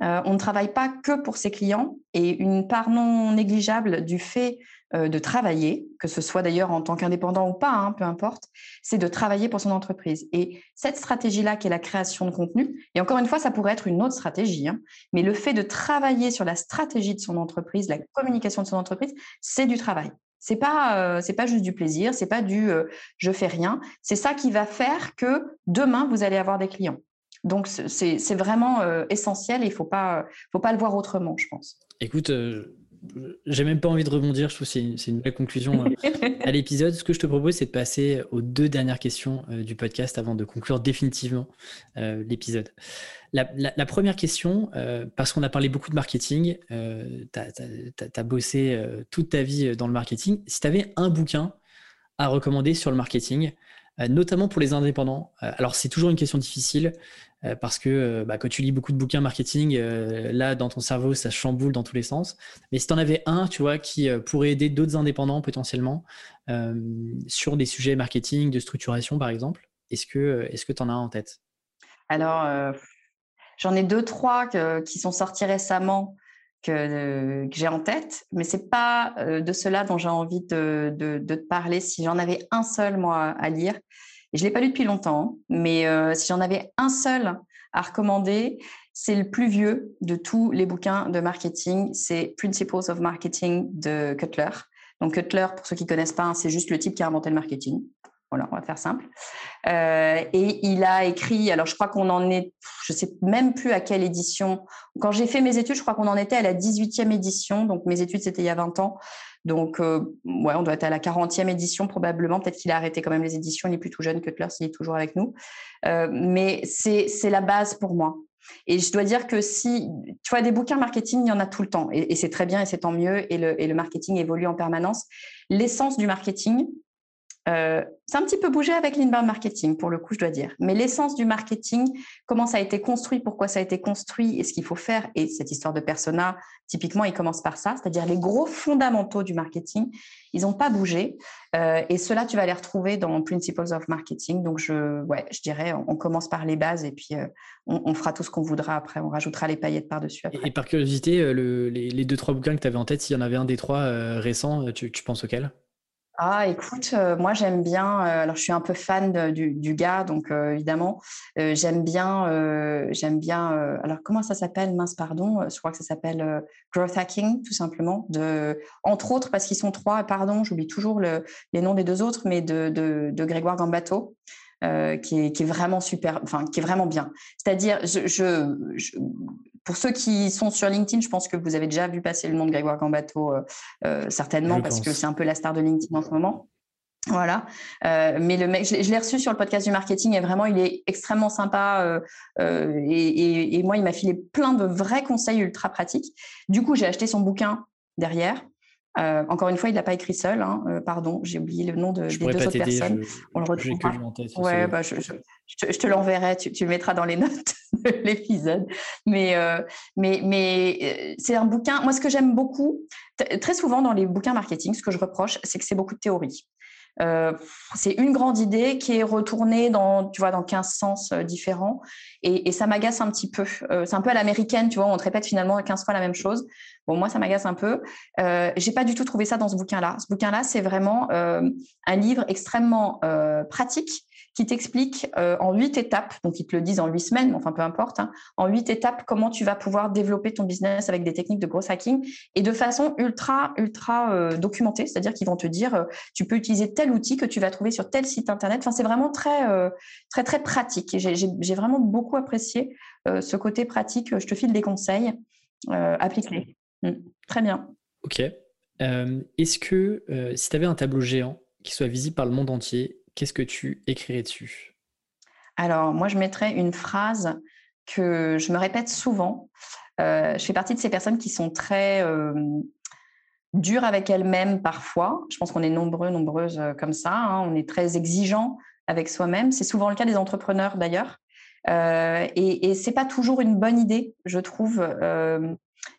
on ne travaille pas que pour ses clients et une part non négligeable du fait euh, de travailler, que ce soit d'ailleurs en tant qu'indépendant ou pas, hein, peu importe, c'est de travailler pour son entreprise. Et cette stratégie-là, qui est la création de contenu, et encore une fois, ça pourrait être une autre stratégie, hein, mais le fait de travailler sur la stratégie de son entreprise, la communication de son entreprise, c'est du travail. C'est pas euh, c'est pas juste du plaisir, c'est pas du euh, je fais rien. C'est ça qui va faire que demain vous allez avoir des clients. Donc c'est vraiment essentiel et il faut pas faut pas le voir autrement, je pense. Écoute, j'ai même pas envie de rebondir, je trouve que c'est une, belle conclusion euh, à l'épisode. Ce que je te propose, c'est de passer aux deux dernières questions euh, du podcast avant de conclure définitivement euh, l'épisode. La, première question, parce qu'on a parlé beaucoup de marketing, tu as, bossé toute ta vie dans le marketing. Si tu avais un bouquin à recommander sur le marketing, notamment pour les indépendants, alors c'est toujours une question difficile, euh, parce que euh, bah, quand tu lis beaucoup de bouquins marketing, euh, là, dans ton cerveau, ça chamboule dans tous les sens. Mais si tu en avais un, tu vois, qui pourrait aider d'autres indépendants potentiellement sur des sujets marketing, de structuration, par exemple, est-ce que tu en as en tête? Alors, j'en ai deux, trois qui sont sortis récemment que, j'ai en tête, mais c'est pas de cela dont j'ai envie de, te parler. Si j'en avais un seul, moi, à lire, je ne l'ai pas lu depuis longtemps, mais euh, si j'en avais un seul à recommander, c'est le plus vieux de tous les bouquins de marketing. C'est Principles of Marketing de Cutler. Donc Cutler, pour ceux qui connaissent pas, hein, c'est juste le type qui a inventé le marketing. Voilà, on va faire simple. Euh, et il a écrit, alors je crois qu'on en est, je ne sais même plus à quelle édition. Quand j'ai fait mes études, je crois qu'on en était à la 18e édition. Donc mes études, c'était il y a 20 ans. Donc, euh, ouais, on doit être à la 40e édition probablement. Peut-être qu'il a arrêté quand même les éditions. Il est plus tout jeune que Cutler, s'il est toujours avec nous. Euh, mais c'est la base pour moi. Et je dois dire que si, tu vois, des bouquins marketing, il y en a tout le temps. Et, c'est très bien et c'est tant mieux. Et le, et le marketing évolue en permanence. L'essence du marketing, euh, c'est un petit peu bougé avec l'inbound marketing, pour le coup, je dois dire. Mais l'essence du marketing, comment ça a été construit, pourquoi ça a été construit et ce qu'il faut faire, et cette histoire de persona, typiquement, il commence par ça, c'est-à-dire les gros fondamentaux du marketing, ils n'ont pas bougé. Euh, et cela, tu vas les retrouver dans Principles of Marketing. Donc, je, ouais, je dirais, on, commence par les bases et puis euh, on, fera tout ce qu'on voudra après. On rajoutera les paillettes par-dessus. Et, par curiosité, les, deux, trois bouquins que tu avais en tête, s'il y en avait un des trois récents, tu, tu penses auquel? Ah, écoute, euh, moi j'aime bien. Euh, alors, je suis un peu fan du, gars, donc euh, évidemment, j'aime bien. j'aime bien. alors, comment ça s'appelle? Mince, pardon. Je crois que ça s'appelle growth hacking, tout simplement. De, entre autres, parce qu'ils sont trois. Pardon, j'oublie toujours les noms des deux autres, mais de, de, Grégoire Gambato. qui, est, vraiment super, enfin qui est vraiment bien. C'est-à-dire, je, pour ceux qui sont sur LinkedIn, je pense que vous avez déjà vu passer le nom de Grégoire Gambato, euh, euh, certainement, parce que c'est un peu la star de LinkedIn en ce moment. Voilà. Euh, mais le mec, je, l'ai reçu sur le podcast du marketing et vraiment, il est extrêmement sympa. et, moi, il m'a filé plein de vrais conseils ultra pratiques. Du coup, j'ai acheté son bouquin derrière. Encore une fois, il l'a pas écrit seul. Hein, pardon, j'ai oublié le nom de, des deux autres personnes. On le retrouve. Ouais, bah, je, je, te l'enverrai, tu, le mettras dans les notes de l'épisode. Mais, euh, mais, mais euh, c'est un bouquin, moi ce que j'aime beaucoup, très souvent dans les bouquins marketing, ce que je reproche, c'est que c'est beaucoup de théorie. Euh, c'est une grande idée qui est retournée dans, tu vois, dans 15 sens différents. Et, ça m'agace un petit peu. c'est un peu à l'américaine, tu vois, on te répète finalement 15 fois la même chose. Bon, moi, ça m'agace un peu. Euh, j'ai pas du tout trouvé ça dans ce bouquin-là. Ce bouquin-là, c'est vraiment un livre extrêmement pratique qui t'explique euh, en huit étapes, donc ils te le disent en huit semaines, enfin peu importe, hein, en huit étapes comment tu vas pouvoir développer ton business avec des techniques de gros hacking et de façon ultra, ultra euh, documentée, c'est-à-dire qu'ils vont te dire euh, tu peux utiliser tel outil que tu vas trouver sur tel site internet. Enfin, c'est vraiment très, très, très pratique. Et j'ai vraiment beaucoup apprécié ce côté pratique. Je te file des conseils, applique-les. Mmh. Très bien. Ok. Est-ce que si tu avais un tableau géant qui soit visible par le monde entier, qu'est-ce que tu écrirais dessus? Alors, moi, je mettrais une phrase que je me répète souvent. Euh, je fais partie de ces personnes qui sont très euh, dures avec elles-mêmes parfois. Je pense qu'on est nombreux, nombreuses euh, comme ça. Hein. On est très exigeants avec soi-même. C'est souvent le cas des entrepreneurs d'ailleurs. Et, et c'est pas toujours une bonne idée, je trouve.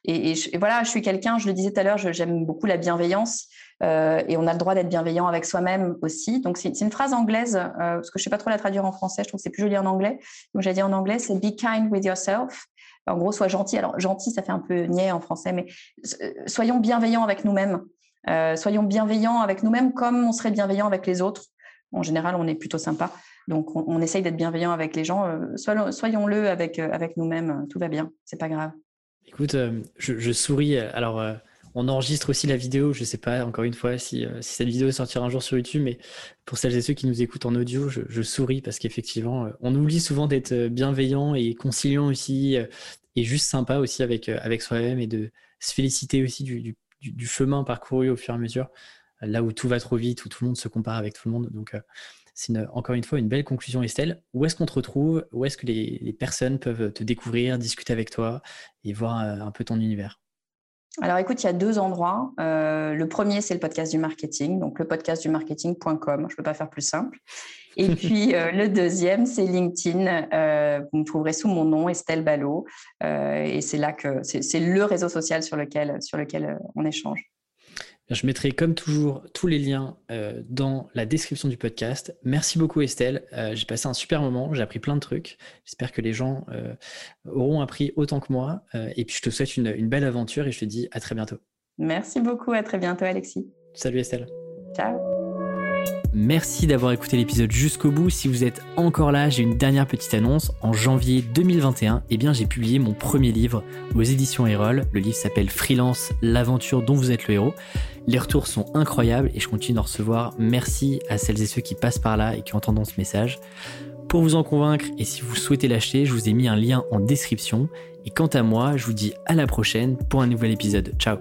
Et, voilà, je suis quelqu'un, je le disais tout à l'heure, j'aime beaucoup la bienveillance euh, et on a le droit d'être bienveillant avec soi-même aussi. Donc, c'est une phrase anglaise, parce que je ne sais pas trop la traduire en français, je trouve que c'est plus joli en anglais. Donc, j'ai dit en anglais, c'est Be kind with yourself. En gros, sois gentil. Alors, gentil, ça fait un peu niais en français, mais soyons bienveillants avec nous-mêmes. soyons bienveillants avec nous-mêmes comme on serait bienveillant avec les autres. En général, on est plutôt sympa. Donc, on, essaye d'être bienveillant avec les gens. Euh, soyons-le avec, euh, avec nous-mêmes. Tout va bien. C'est pas grave. Écoute, euh, je, souris. Alors, on enregistre aussi la vidéo. Je ne sais pas, encore une fois, si, cette vidéo sortira un jour sur YouTube, mais pour celles et ceux qui nous écoutent en audio, je, souris parce qu'effectivement, on oublie souvent d'être bienveillant et conciliant aussi, et juste sympa aussi avec, avec soi-même et de se féliciter aussi du, du, chemin parcouru au fur et à mesure, là où tout va trop vite, où tout le monde se compare avec tout le monde. Donc, c'est encore une fois une belle conclusion, Estelle. Où est-ce qu'on te retrouve? Où est-ce que les, personnes peuvent te découvrir, discuter avec toi et voir euh, un peu ton univers? Alors écoute, il y a deux endroits. Euh, le premier, c'est le podcast du marketing, donc le podcast du marketing.com. Je ne peux pas faire plus simple. Et puis euh, le deuxième, c'est LinkedIn. vous me trouverez sous mon nom, Estelle Ballot. et c'est là que c'est le réseau social sur lequel, sur lequel on échange. Je mettrai comme toujours tous les liens euh, dans la description du podcast. Merci beaucoup Estelle. Euh, j'ai passé un super moment, j'ai appris plein de trucs. J'espère que les gens euh, auront appris autant que moi. et puis je te souhaite une, une belle aventure et je te dis à très bientôt. Merci beaucoup, à très bientôt Alexis. Salut Estelle. Ciao. Merci d'avoir écouté l'épisode jusqu'au bout. Si vous êtes encore là, j'ai une dernière petite annonce. En janvier 2021, eh bien, j'ai publié mon premier livre aux éditions Erol. Le livre s'appelle Freelance, l'aventure dont vous êtes le héros. Les retours sont incroyables et je continue d'en recevoir. Merci à celles et ceux qui passent par là et qui entendent ce message. Pour vous en convaincre et si vous souhaitez l'acheter, je vous ai mis un lien en description. Et quant à moi, je vous dis à la prochaine pour un nouvel épisode. Ciao